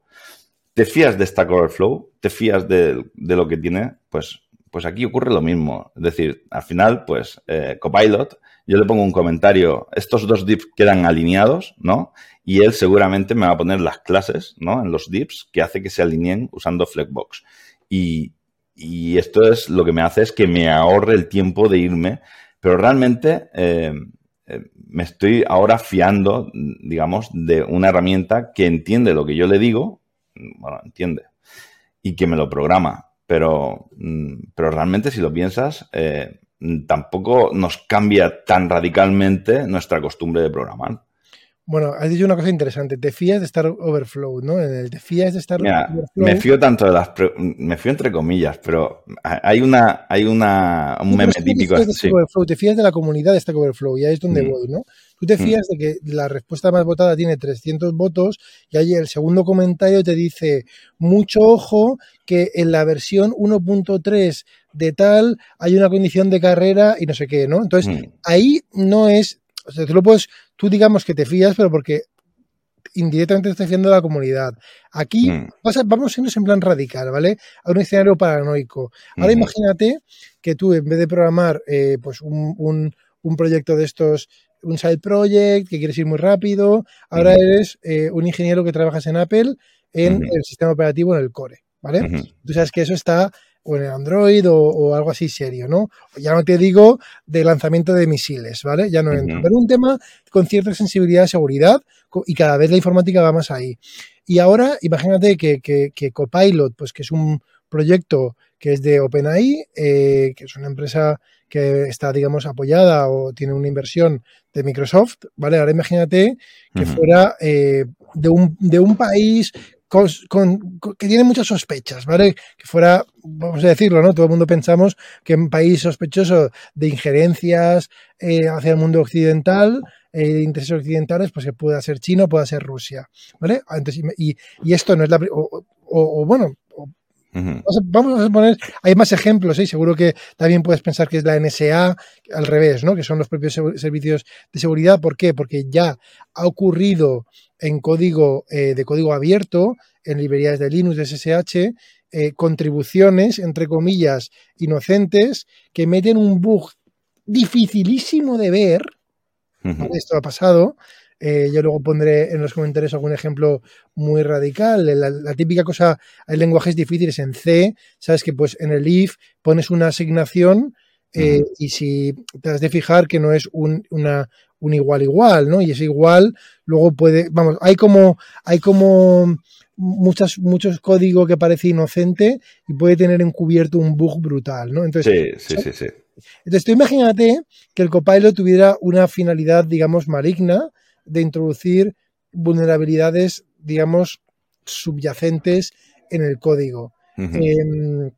¿Te fías de Stack Overflow? ¿Te fías de, lo que tiene? Pues pues aquí ocurre lo mismo. Es decir, al final, pues, eh, Copilot, yo le pongo un comentario, estos dos divs quedan alineados, ¿no? Y él seguramente me va a poner las clases, ¿no? En los divs que hace que se alineen usando Flexbox. Y, y esto es lo que me hace es que me ahorre el tiempo de irme, pero realmente eh, me estoy ahora fiando, digamos, de una herramienta que entiende lo que yo le digo, bueno, entiende, y que me lo programa pero, mm, pero realmente si lo piensas, eh, tampoco nos cambia tan radicalmente nuestra costumbre de programar. Bueno, has dicho una cosa interesante. Te fías de Star Overflow, ¿no? En el te fías de Star Overflow. Me fío tanto de las. Me fío entre comillas, pero hay una. Hay una un meme típico. Te fías, de te fías de la comunidad de Stack Overflow, y ahí es donde mm. voy, ¿no? Tú te mm. fías de que la respuesta más votada tiene 300 votos y ahí el segundo comentario te dice: mucho ojo que en la versión 1.3 de tal hay una condición de carrera y no sé qué, ¿no? Entonces, mm. ahí no es. O sea, tú lo puedes tú digamos que te fías, pero porque indirectamente estás fiando de la comunidad. Aquí mm. vamos a irnos en plan radical, ¿vale? A un escenario paranoico. Ahora imagínate que tú, en vez de programar eh, pues un, proyecto de estos, un side project, que quieres ir muy rápido, ahora eres eh, un ingeniero que trabajas en Apple en el sistema operativo, en el core, ¿vale? Tú sabes que eso está o en el Android o, algo así serio, ¿no? Ya no te digo de lanzamiento de misiles, ¿vale? Ya no entro. Pero un tema con cierta sensibilidad de seguridad y cada vez la informática va más ahí. Y ahora, imagínate que, que, Copilot, pues que es un proyecto que es de OpenAI, eh, que es una empresa que está, digamos, apoyada o tiene una inversión de Microsoft, ¿vale? Ahora imagínate que fuera eh, de, un, de un país con, que tiene muchas sospechas, ¿vale? Que fuera, vamos a decirlo, ¿no? Todo el mundo pensamos que un país sospechoso de injerencias eh, hacia el mundo occidental, eh, de intereses occidentales, pues que pueda ser China o pueda ser Rusia, ¿vale? y, y, esto no es la... O, o, bueno, Vamos a poner, hay más ejemplos, ¿eh? seguro que también puedes pensar que es la NSA al revés, ¿no? que son los propios servicios de seguridad. ¿Por qué? Porque ya ha ocurrido en código eh, de código abierto, en librerías de Linux, de SSH, eh, contribuciones, entre comillas, inocentes, que meten un bug dificilísimo de ver. Esto ha pasado, eh, yo luego pondré en los comentarios algún ejemplo muy radical. La, típica cosa, hay lenguajes difíciles en C, sabes que pues en el if pones una asignación eh, y si te has de fijar que no es un, una, un igual igual, ¿no? Y es igual, luego puede, vamos, hay como, hay como muchas, muchos código que parece inocente y puede tener encubierto un bug brutal, ¿no? Entonces, sí, sí, sí, sí. Entonces, tú imagínate que el copilot tuviera una finalidad, digamos, maligna, de introducir vulnerabilidades, digamos, subyacentes en el código. Em,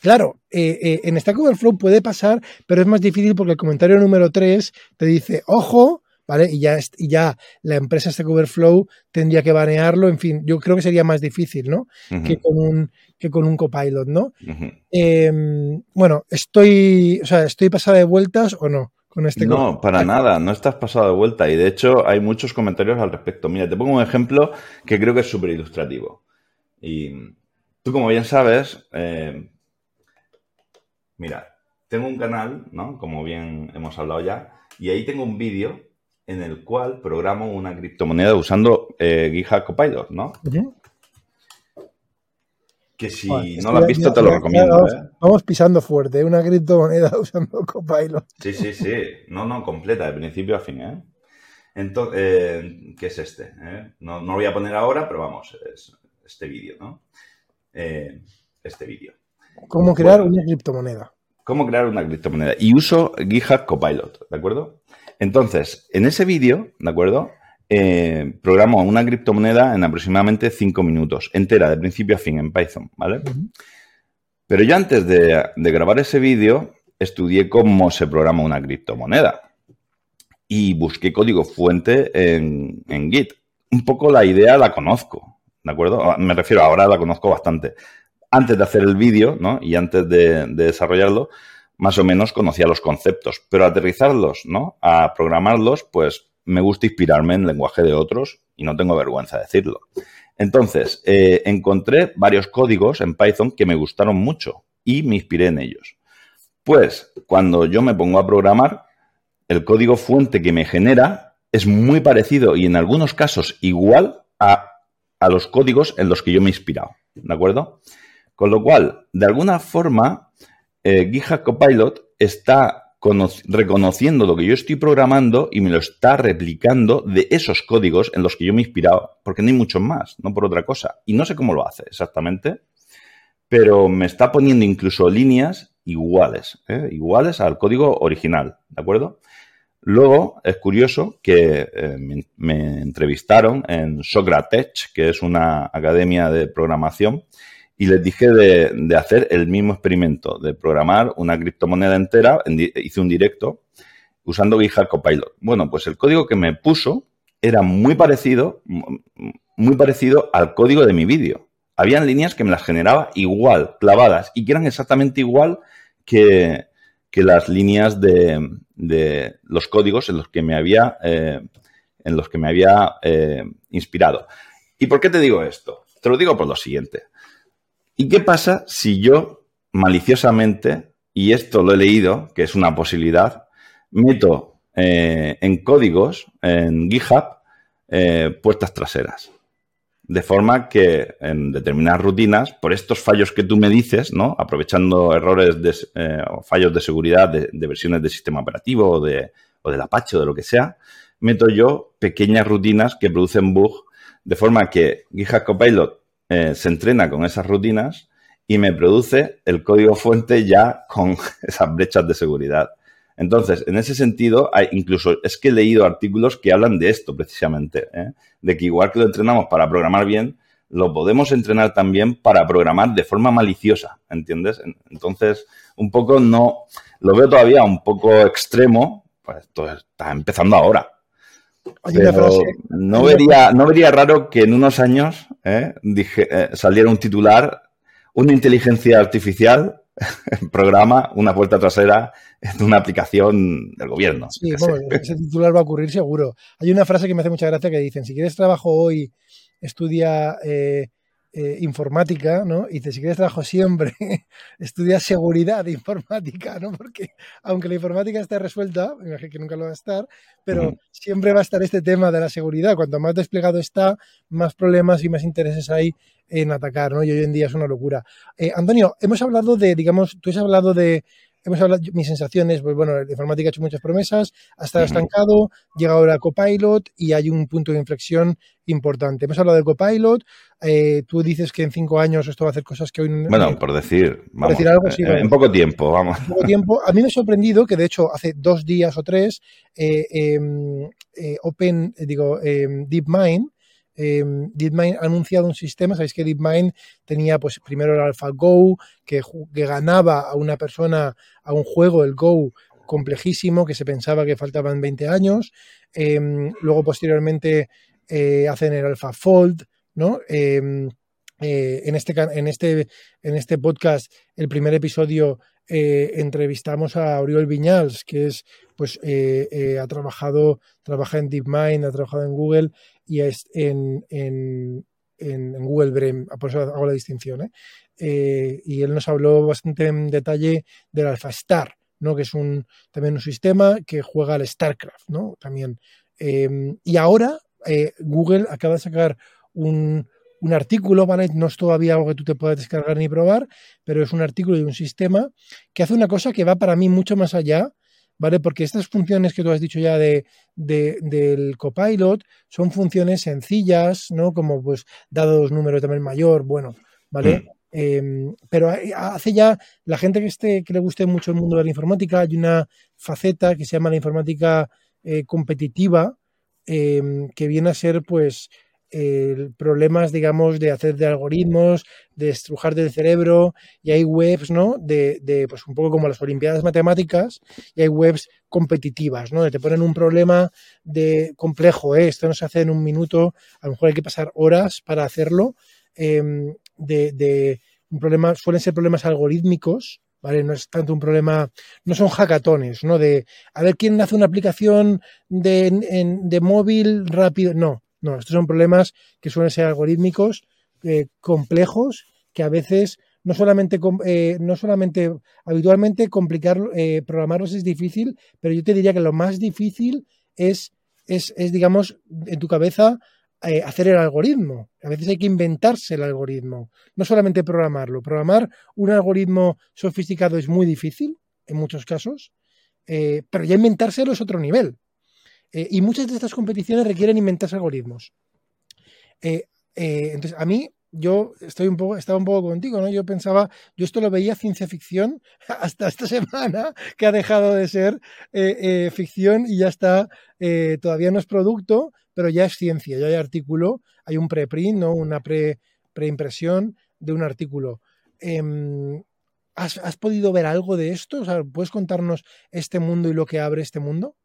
claro, eh, eh, en Stack Overflow puede pasar, pero es más difícil porque el comentario número 3 te dice, ojo, ¿vale? Y ya, y ya la empresa Stack Overflow tendría que banearlo, en fin, yo creo que sería más difícil, ¿no? que, con un, que con un copilot, ¿no? Em, bueno, estoy, o sea, ¿estoy pasada de vueltas o no? Este no, para nada, no estás pasado de vuelta y de hecho hay muchos comentarios al respecto. Mira, te pongo un ejemplo que creo que es súper ilustrativo. Y tú, como bien sabes, eh, mira, tengo un canal, ¿no? Como bien hemos hablado ya, y ahí tengo un vídeo en el cual programo una criptomoneda usando eh, GitHub Copilot, ¿no? Que si no lo has visto, te lo recomiendo. ¿eh? Vamos, pisando fuerte, una criptomoneda usando Copilot. Sí, sí, sí. No, no, completa, de principio a fin. ¿eh? Entonces, eh, ¿qué es este? Eh? No, lo voy a poner ahora, pero vamos, es este vídeo, ¿no? este vídeo. ¿Cómo crear una criptomoneda? ¿Cómo crear una criptomoneda? Y uso GitHub Copilot, ¿de acuerdo? Entonces, en ese vídeo, ¿de acuerdo? Eh, programo una criptomoneda en aproximadamente 5 minutos, entera, de principio a fin, en Python, ¿vale? Pero yo antes de, grabar ese vídeo, estudié cómo se programa una criptomoneda y busqué código fuente en, Git. Un poco la idea la conozco, ¿de acuerdo? Ah, me refiero, ahora la conozco bastante. Antes de hacer el vídeo, ¿no? Y antes de, de desarrollarlo, más o menos conocía los conceptos, pero aterrizarlos, ¿no? A programarlos, pues me gusta inspirarme en lenguaje de otros y no tengo vergüenza de decirlo. Entonces, eh, encontré varios códigos en Python que me gustaron mucho y me inspiré en ellos. Pues cuando yo me pongo a programar, el código fuente que me genera es muy parecido y en algunos casos igual a, los códigos en los que yo me he inspirado. ¿De acuerdo? Con lo cual, de alguna forma, eh, GitHub Copilot está reconociendo lo que yo estoy programando y me lo está replicando de esos códigos en los que yo me he inspirado, porque no hay muchos más, no por otra cosa. Y no sé cómo lo hace exactamente, pero me está poniendo incluso líneas iguales, ¿eh? iguales al código original, ¿de acuerdo? Luego, es curioso que eh, me, entrevistaron en Socrates, que es una academia de programación, y les dije de, hacer el mismo experimento, de programar una criptomoneda entera. hice un directo usando GitHub Copilot. Bueno, pues el código que me puso era muy parecido, muy parecido al código de mi vídeo. Habían líneas que me las generaba igual, clavadas, y que eran exactamente igual que, las líneas de, los códigos en los que me había, eh, en los que me había eh, inspirado. ¿Y por qué te digo esto? Te lo digo por lo siguiente. ¿Y qué pasa si yo maliciosamente, y esto lo he leído, que es una posibilidad, meto eh, en códigos, en GitHub, eh, puertas traseras? De forma que en determinadas rutinas, por estos fallos que tú me dices, ¿no? Aprovechando errores de, eh, o fallos de seguridad de, versiones del sistema operativo o, de, o del Apache o de lo que sea, meto yo pequeñas rutinas que producen bug, de forma que GitHub Copilot eh, se entrena con esas rutinas y me produce el código fuente ya con esas brechas de seguridad. Entonces, en ese sentido, hay incluso es que he leído artículos que hablan de esto precisamente, ¿eh? de que igual que lo entrenamos para programar bien, lo podemos entrenar también para programar de forma maliciosa, ¿entiendes? Entonces, un poco no, lo veo todavía un poco extremo, pues esto está empezando ahora, pero no vería, no vería raro que en unos años ¿eh? Dije, eh, saliera un titular, una inteligencia artificial programa una puerta trasera en una aplicación del gobierno. Sí, ese titular va a ocurrir seguro. Hay una frase que me hace mucha gracia que dicen, si quieres trabajo hoy, estudia eh, eh, informática, ¿no? Y dice, si quieres trabajo siempre, estudia seguridad informática, ¿no? Porque aunque la informática esté resuelta, me imagino que nunca lo va a estar, pero siempre va a estar este tema de la seguridad. Cuanto más desplegado está, más problemas y más intereses hay en atacar, ¿no? Y hoy en día es una locura. Eh, Antonio, hemos hablado de, digamos, tú has hablado de hemos hablado, mis sensaciones, pues bueno, la informática ha hecho muchas promesas, ha estado estancado, llega ahora Copilot y hay un punto de inflexión importante. Hemos hablado de Copilot, eh, tú dices que en cinco años esto va a hacer cosas que hoy no... Bueno, por decir, vamos, decir algo, en poco tiempo, vamos. En poco tiempo. A mí me ha sorprendido que de hecho hace dos días o tres eh, em, eh, Open, digo, em, DeepMind, Em, DeepMind ha anunciado un sistema, sabéis que DeepMind tenía pues primero el AlphaGo, que, que ganaba a una persona a un juego, el Go, complejísimo, que se pensaba que faltaban 20 años. Em, luego, posteriormente, eh, hacen el AlphaFold, ¿no? Em, eh, en, este, en, este, en este podcast, el primer episodio, eh, entrevistamos a Oriol Viñals, que es, pues, ha trabajado, trabaja en DeepMind, ha trabajado en Google y es en, en, en, Google Brem, por eso hago la distinción. ¿eh? Eh, y él nos habló bastante en detalle del AlphaStar, ¿no? que es un, también un sistema que juega al StarCraft. ¿no? También. Em, y ahora eh, Google acaba de sacar un, un artículo, ¿vale? No es todavía algo que tú te puedas descargar ni probar, pero es un artículo de un sistema que hace una cosa que va para mí mucho más allá ¿vale? Porque estas funciones que tú has dicho ya de, del copilot son funciones sencillas, ¿no? Como pues dado los números tamaño mayor, bueno, ¿vale? Mm. Em, pero hace ya la gente que esté que le guste mucho el mundo de la informática, hay una faceta que se llama la informática eh, competitiva, em, que viene a ser pues problemas, digamos, de hacer de algoritmos, de estrujar del cerebro, y hay webs, ¿no? De, de, pues un poco como las Olimpiadas Matemáticas, y hay webs competitivas, ¿no? te ponen un problema de complejo, ¿eh? Esto no se hace en un minuto, a lo mejor hay que pasar horas para hacerlo, em, de, de un problema, suelen ser problemas algorítmicos, ¿vale? No es tanto un problema, no son hackatones, ¿no? De a ver quién hace una aplicación de, de móvil rápido, no no, estos son problemas que suelen ser algorítmicos, eh, complejos, que a veces no solamente, eh, no solamente habitualmente complicar, eh, programarlos es difícil, pero yo te diría que lo más difícil es, es, es digamos, en tu cabeza hacer el algoritmo. A veces hay que inventarse el algoritmo, no solamente programarlo. Programar un algoritmo sofisticado es muy difícil, en muchos casos, pero ya inventárselo es otro nivel. Eh, y muchas de estas competiciones requieren inventarse algoritmos. Eh, eh, entonces, a mí yo estoy un poco, estaba un poco contigo, ¿no? Yo pensaba, yo esto lo veía ciencia ficción hasta esta semana, que ha dejado de ser ficción y ya está, todavía no es producto, pero ya es ciencia, ya hay artículo, hay un preprint, ¿no? Una pre, preimpresión de un artículo. Em, ¿has, ¿Has podido ver algo de esto? ¿Puedes contarnos este mundo y lo que abre este mundo?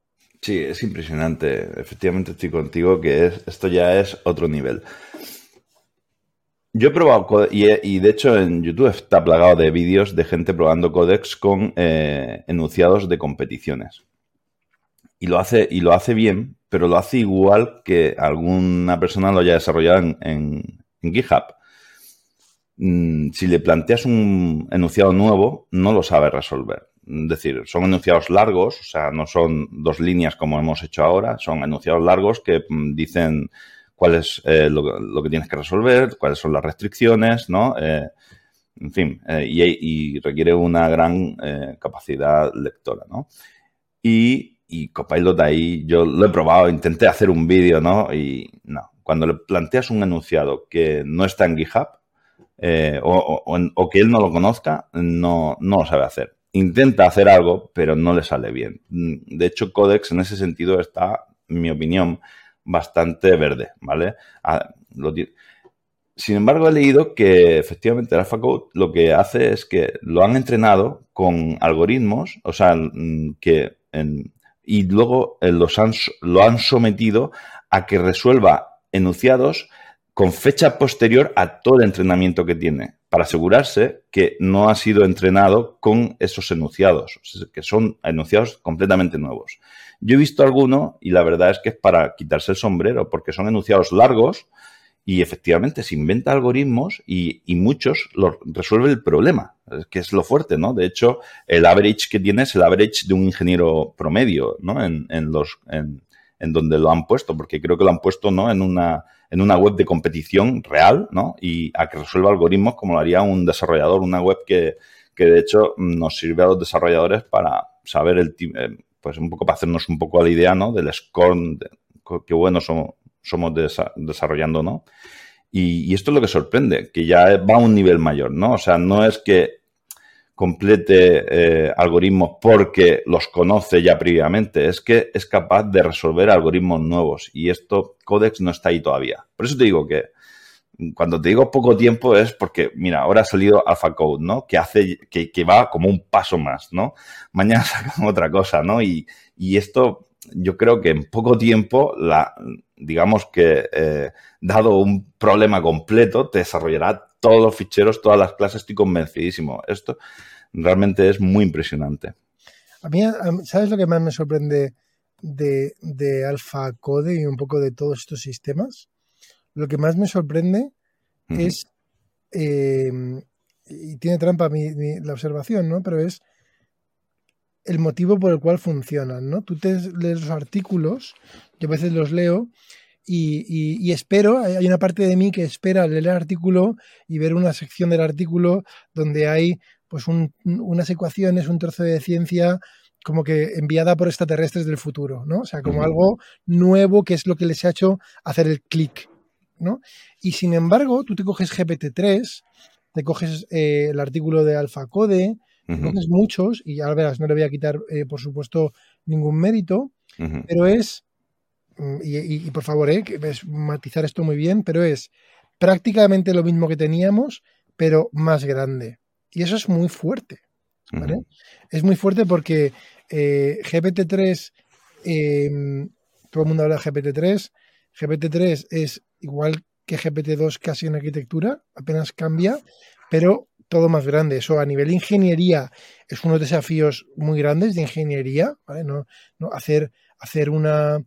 Sí, es impresionante. Efectivamente estoy contigo que es, esto ya es otro nivel. Yo he probado y, de hecho en YouTube está plagado de vídeos de gente probando codecs con eh, enunciados de competiciones. Y lo, hace, y lo hace bien, pero lo hace igual que alguna persona lo haya desarrollado en, GitHub. Mm, si le planteas un enunciado nuevo, no lo sabe resolver. Es decir, son enunciados largos, o sea, no son dos líneas como hemos hecho ahora, son enunciados largos que mm, dicen cuál es eh, lo, que tienes que resolver, cuáles son las restricciones, ¿no? Eh, en fin, eh, y, requiere una gran capacidad lectora, ¿no? Y, y, Copilot ahí, yo lo he probado, intenté hacer un vídeo, ¿no? Y no, cuando le planteas un enunciado que no está en GitHub o, que él no lo conozca, no, no lo sabe hacer. Intenta hacer algo, pero no le sale bien. De hecho, Codex en ese sentido está, en mi opinión, bastante verde, ¿vale? Ah, sin embargo, he leído que efectivamente el AlphaCode lo que hace es que lo han entrenado con algoritmos, o sea, mm, que y luego eh, los han, lo han sometido a que resuelva enunciados con fecha posterior a todo el entrenamiento que tiene, para asegurarse que no ha sido entrenado con esos enunciados, que son enunciados completamente nuevos. Yo he visto alguno y la verdad es que es para quitarse el sombrero, porque son enunciados largos y efectivamente se inventa algoritmos y, muchos lo, resuelve el problema, que es lo fuerte, ¿no? De hecho, el average que tiene es el average de un ingeniero promedio, ¿no? En, los, en, donde lo han puesto, porque creo que lo han puesto, ¿no? En una, en una web de competición real, ¿no? Y a que resuelva algoritmos como lo haría un desarrollador, una web que, que de hecho nos sirve a los desarrolladores para saber el, eh, pues un poco para hacernos un poco a la idea, ¿no? Del score, que bueno somos, desarrollando, ¿no? Y, esto es lo que sorprende, que ya va a un nivel mayor, ¿no? O sea, no es que complete eh, algoritmos porque los conoce ya previamente, es que es capaz de resolver algoritmos nuevos y esto Codex no está ahí todavía. Por eso te digo que cuando te digo poco tiempo es porque, mira, ahora ha salido AlphaCode, ¿no? Que hace, que, que va como un paso más, ¿no? Mañana sacan otra cosa, ¿no? Y, y esto, yo creo que en poco tiempo, la, digamos que, eh, dado un problema completo, te desarrollará todos los ficheros, todas las clases, estoy convencidísimo. Esto realmente es muy impresionante. A mí, ¿sabes lo que más me sorprende de, de AlphaCode y un poco de todos estos sistemas? lo que más me sorprende es, em, y tiene trampa la observación, ¿no? Pero es el motivo por el cual funcionan, ¿no? Tú te lees los artículos, yo a veces los leo y, espero, hay una parte de mí que espera leer el artículo y ver una sección del artículo donde hay pues unas ecuaciones, un trozo de ciencia como que enviada por extraterrestres del futuro, ¿no? O sea, como algo nuevo que es lo que les ha hecho hacer el clic. Y sin embargo, tú te coges GPT-3, te coges eh, el artículo de AlphaCode, te coges muchos, y ya verás, no le voy a quitar, eh, por supuesto, ningún mérito, pero es, mm, y, por favor, eh, es matizar esto muy bien, pero es prácticamente lo mismo que teníamos, pero más grande. Y eso es muy fuerte. Es muy fuerte porque GPT-3, em, todo el mundo habla de GPT-3, GPT-3 es igual que GPT-2 casi en arquitectura, apenas cambia, pero todo más grande. Eso a nivel ingeniería es unos desafíos muy grandes de ingeniería, hacer, hacer, una,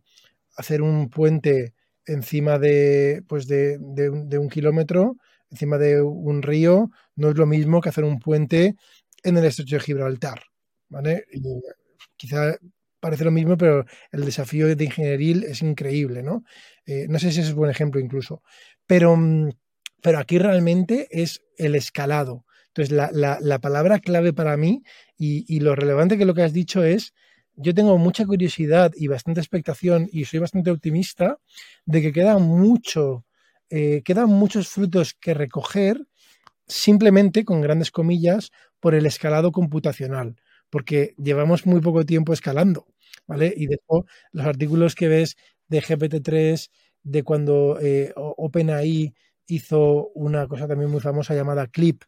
hacer un puente encima de, pues de, un, kilómetro, encima de un río, no es lo mismo que hacer un puente en el estrecho de Gibraltar. ¿vale? quizá parece lo mismo, pero el desafío de ingeniería es increíble, ¿no? Eh, no sé si ese es un buen ejemplo incluso. Pero, mm, pero aquí realmente es el escalado. Entonces, la, palabra clave para mí y, lo relevante que lo que has dicho es, yo tengo mucha curiosidad y bastante expectación y soy bastante optimista de que queda mucho eh, quedan muchos frutos que recoger simplemente, con grandes comillas, por el escalado computacional, porque llevamos muy poco tiempo escalando, ¿vale? Y de los artículos que ves de GPT-3, de cuando eh, OpenAI hizo una cosa también muy famosa llamada Clip,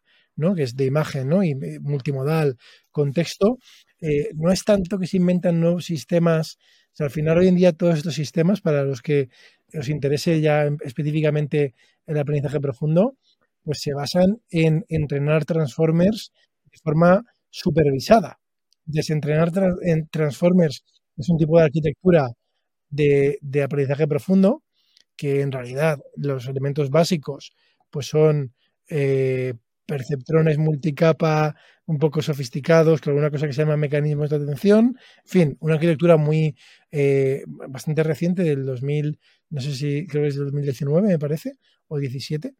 que es de imagen y eh, multimodal, contexto, eh, no es tanto que se inventan nuevos sistemas, al final hoy en día todos estos sistemas, para los que os interese ya específicamente el aprendizaje profundo, pues se basan en entrenar transformers de forma supervisada. Desentrenar en transformers es un tipo de arquitectura de, de aprendizaje profundo que en realidad los elementos básicos pues son eh, perceptrones multicapa un poco sofisticados, con alguna cosa que se llama mecanismos de atención. En fin, una arquitectura muy eh, bastante reciente del 2000, no sé si creo que es del 2019, me parece, o 17.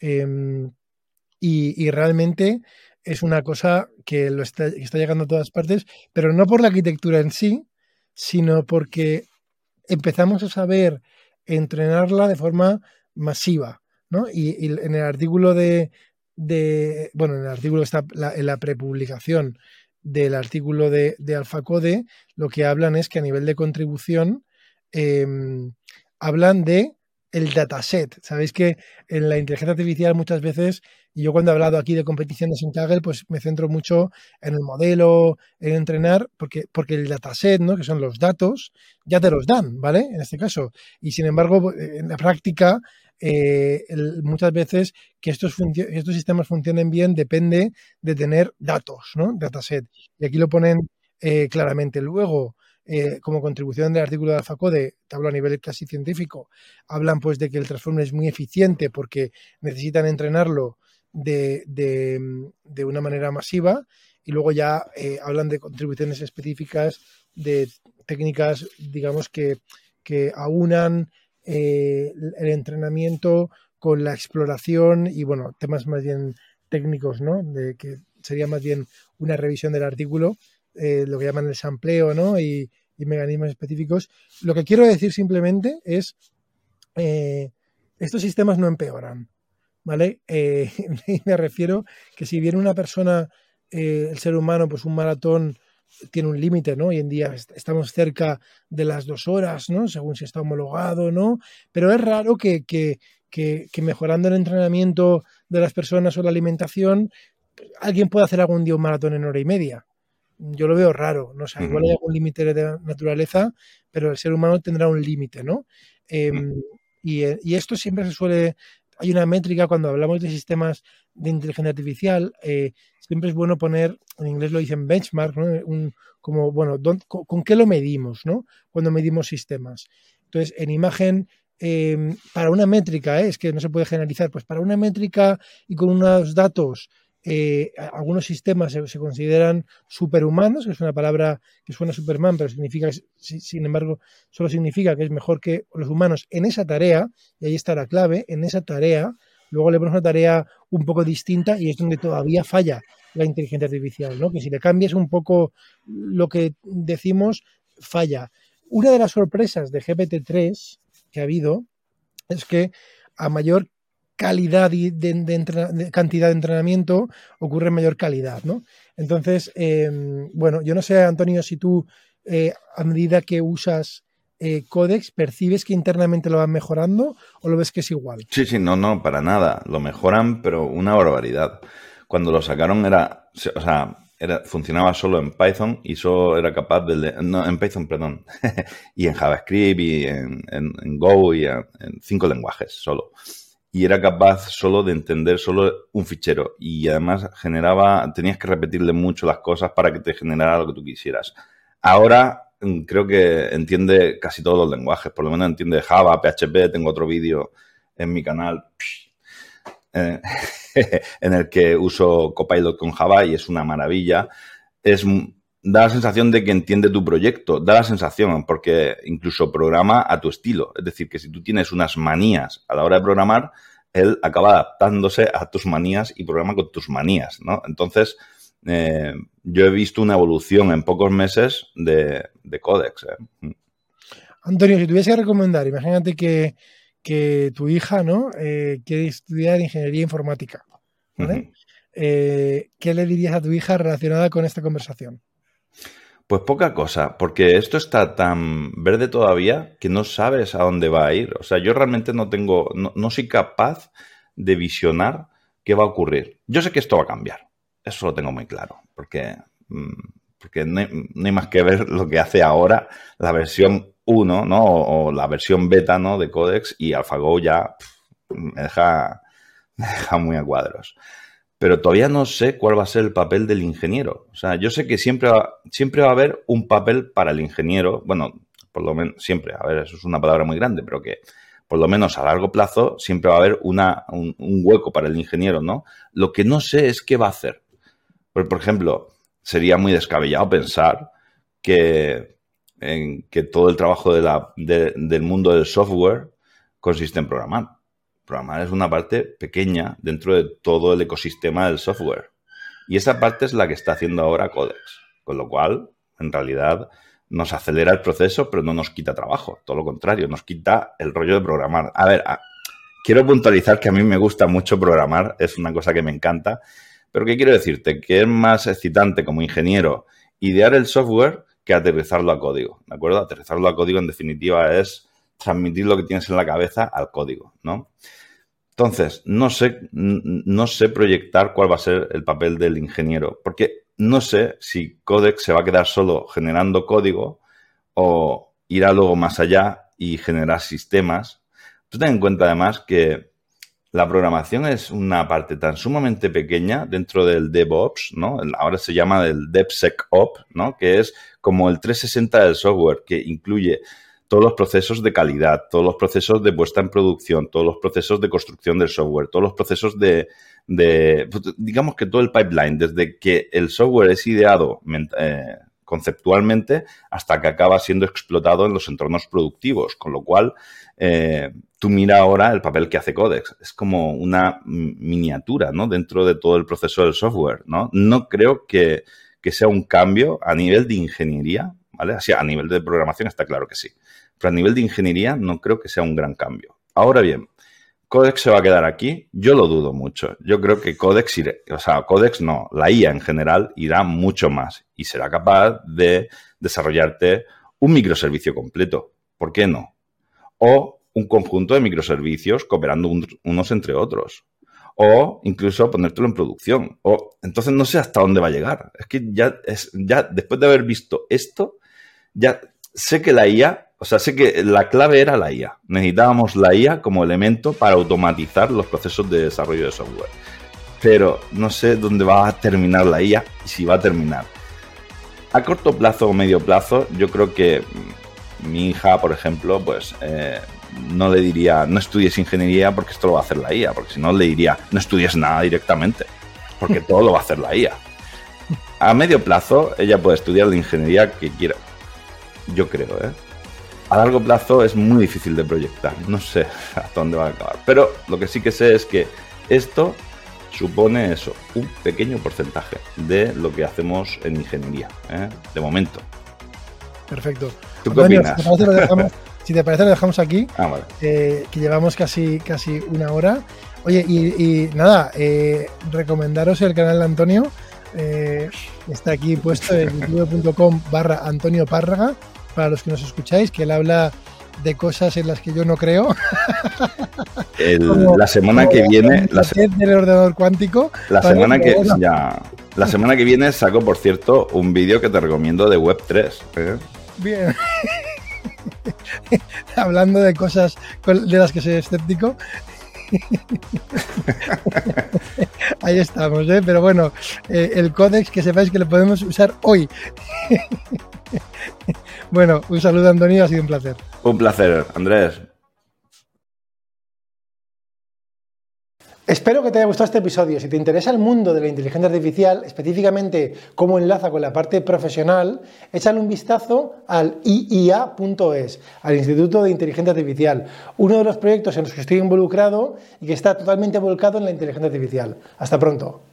Em, y, realmente es una cosa que, lo está, llegando a todas partes, pero no por la arquitectura en sí, sino porque empezamos a saber entrenarla de forma masiva. ¿no? Y, en el artículo de, bueno, en el artículo está en la prepublicación del artículo de, de AlphaCode, lo que hablan es que a nivel de contribución em, hablan de el dataset. Sabéis que en la inteligencia artificial muchas veces, y yo cuando he hablado aquí de competiciones en Kaggle, pues me centro mucho en el modelo, en entrenar, porque, porque el dataset, ¿no? que son los datos, ya te los dan, ¿vale? En este caso. Y sin embargo, en la práctica, eh, muchas veces que estos, estos sistemas funcionen bien depende de tener datos, ¿no? Dataset. Y aquí lo ponen eh, claramente. Luego, eh, como contribución del artículo de AlphaCode, te hablo a nivel casi científico, hablan pues de que el transformer es muy eficiente porque necesitan entrenarlo de, de, una manera masiva y luego ya hablan de contribuciones específicas de técnicas, digamos, que, que aunan eh, el entrenamiento con la exploración y, bueno, temas más bien técnicos, ¿no? De que sería más bien una revisión del artículo eh, lo que llaman el sampleo, ¿no? Y, mecanismos específicos. Lo que quiero decir simplemente es, eh, estos sistemas no empeoran, ¿vale? Me refiero que si viene una persona, el ser humano, pues un maratón tiene un límite, ¿no? Hoy en día estamos cerca de las dos horas, ¿no? Según si está homologado, ¿no? Pero es raro que, que, que, que mejorando el entrenamiento de las personas o la alimentación, alguien pueda hacer algún día un maratón en hora y media yo lo veo raro, no sé, igual hay algún límite de naturaleza, pero el ser humano tendrá un límite, ¿no? Em, eh, y, esto siempre se suele, hay una métrica cuando hablamos de sistemas de inteligencia artificial, eh, siempre es bueno poner, en inglés lo dicen benchmark, ¿no? Un, como, bueno, con, qué lo medimos, ¿no? Cuando medimos sistemas. Entonces, en imagen, em, para una métrica, ¿eh? es que no se puede generalizar, pues para una métrica y con unos datos eh, algunos sistemas se, consideran superhumanos, que es una palabra que suena Superman, pero significa, sin embargo, solo significa que es mejor que los humanos en esa tarea, y ahí está la clave, en esa tarea, luego le ponemos una tarea un poco distinta y es donde todavía falla la inteligencia artificial, ¿no? que si le cambias un poco lo que decimos, falla. Una de las sorpresas de GPT-3 que ha habido es que a mayor calidad y de, cantidad de entrenamiento ocurre mayor calidad, ¿no? Entonces, em, bueno, yo no sé, Antonio, si tú eh, a medida que usas eh, Codex, ¿percibes que internamente lo van mejorando o lo ves que es igual? Sí, sí, no, no, para nada. Lo mejoran, pero una barbaridad. Cuando lo sacaron era, o sea, era, funcionaba solo en Python y solo era capaz de... No, en Python, perdón. y en JavaScript y en, Go y en cinco lenguajes solo y era capaz solo de entender solo un fichero y además generaba, tenías que repetirle mucho las cosas para que te generara lo que tú quisieras. Ahora mm, creo que entiende casi todos los lenguajes, por lo menos entiende Java, PHP, tengo otro vídeo en mi canal eh, en el que uso Copilot con Java y es una maravilla. Es da la sensación de que entiende tu proyecto, da la sensación, porque incluso programa a tu estilo. Es decir, que si tú tienes unas manías a la hora de programar, él acaba adaptándose a tus manías y programa con tus manías, ¿no? Entonces, eh, yo he visto una evolución en pocos meses de, de Codex. ¿eh? Antonio, si tuviese que recomendar, imagínate que, que tu hija, ¿no? Eh, quiere estudiar ingeniería informática. ¿vale? Eh, ¿Qué le dirías a tu hija relacionada con esta conversación? Pues poca cosa, porque esto está tan verde todavía que no sabes a dónde va a ir. O sea, yo realmente no tengo, no, soy capaz de visionar qué va a ocurrir. Yo sé que esto va a cambiar, eso lo tengo muy claro, porque, mm, porque no, hay, más que ver lo que hace ahora la versión 1, ¿no? O, la versión beta, ¿no? De Codex y AlphaGo ya me, deja, me deja muy a cuadros pero todavía no sé cuál va a ser el papel del ingeniero. O sea, yo sé que siempre va, siempre va a haber un papel para el ingeniero, bueno, por lo menos siempre, a ver, eso es una palabra muy grande, pero que por lo menos a largo plazo siempre va a haber una, un, hueco para el ingeniero, ¿no? Lo que no sé es qué va a hacer. Por, por ejemplo, sería muy descabellado pensar que, en, que todo el trabajo del mundo del software consiste en programar Programar es una parte pequeña dentro de todo el ecosistema del software. Y esa parte es la que está haciendo ahora Codex. Con lo cual, en realidad, nos acelera el proceso, pero no nos quita trabajo. Todo lo contrario, nos quita el rollo de programar. A ver, quiero puntualizar que a mí me gusta mucho programar, es una cosa que me encanta. Pero ¿qué quiero decirte? Que es más excitante como ingeniero idear el software que aterrizarlo a código. ¿De acuerdo? Aterrizarlo a código, en definitiva, es transmitir lo que tienes en la cabeza al código, ¿no? Entonces, no sé, no sé proyectar cuál va a ser el papel del ingeniero, porque no sé si Codex se va a quedar solo generando código o irá luego más allá y generar sistemas. Tú ten en cuenta además que la programación es una parte tan sumamente pequeña dentro del DevOps, ¿no? Ahora se llama el DevSecOps, ¿no? Que es como el 360 del software, que incluye todos los procesos de calidad, todos los procesos de puesta en producción, todos los procesos de construcción del software, todos los procesos de, pues, digamos que todo el pipeline, desde que el software es ideado eh, conceptualmente hasta que acaba siendo explotado en los entornos productivos, con lo cual eh, tú mira ahora el papel que hace Codex, es como una miniatura, ¿no? Dentro de todo el proceso del software, ¿no? No creo que, que sea un cambio a nivel de ingeniería, ¿vale? Así, a nivel de programación está claro que sí. Pero a nivel de ingeniería no creo que sea un gran cambio. Ahora bien, Codex se va a quedar aquí, yo lo dudo mucho. Yo creo que Codex, o sea, Codex no, la IA en general irá mucho más y será capaz de desarrollarte un microservicio completo. ¿Por qué no? O un conjunto de microservicios cooperando unos entre otros. O incluso ponértelo en producción. O entonces no sé hasta dónde va a llegar. Es que ya, es, ya después de haber visto esto, ya sé que la IA o sea, sé que la clave era la IA. Necesitábamos la IA como elemento para automatizar los procesos de desarrollo de software. Pero no sé dónde va a terminar la IA y si va a terminar. A corto plazo o medio plazo, yo creo que mi hija, por ejemplo, pues eh, no le diría, no estudies ingeniería porque esto lo va a hacer la IA, porque si no le diría, no estudies nada directamente, porque todo lo va a hacer la IA. A medio plazo, ella puede estudiar la ingeniería que quiera. Yo creo, ¿eh? a largo plazo es muy difícil de proyectar. No sé hasta dónde va a acabar. Pero lo que sí que sé es que esto supone eso, un pequeño porcentaje de lo que hacemos en ingeniería, ¿eh? de momento. Perfecto. ¿Tú qué opinas? Si te, parece, lo dejamos aquí, ah, eh, que llevamos casi, casi una hora. Oye, y, nada, eh, recomendaros el canal de Antonio. está aquí puesto en youtube.com barra Antonio Párraga para los que nos escucháis, que él habla de cosas en las que yo no creo. la semana que viene. La del ordenador cuántico. La semana que. Ya, la semana que viene saco, por cierto, un vídeo que te recomiendo de Web3. ¿eh? Bien. Hablando de cosas de las que soy escéptico. Ahí estamos, ¿eh? pero bueno, eh, el códex que sepáis que lo podemos usar hoy. bueno, un saludo Antonio, ha sido un placer. Un placer, Andrés. Espero que te haya gustado este episodio. Si te interesa el mundo de la inteligencia artificial, específicamente cómo enlaza con la parte profesional, échale un vistazo al IIA.es, al Instituto de Inteligencia Artificial, uno de los proyectos en los que estoy involucrado y que está totalmente volcado en la inteligencia artificial. Hasta pronto.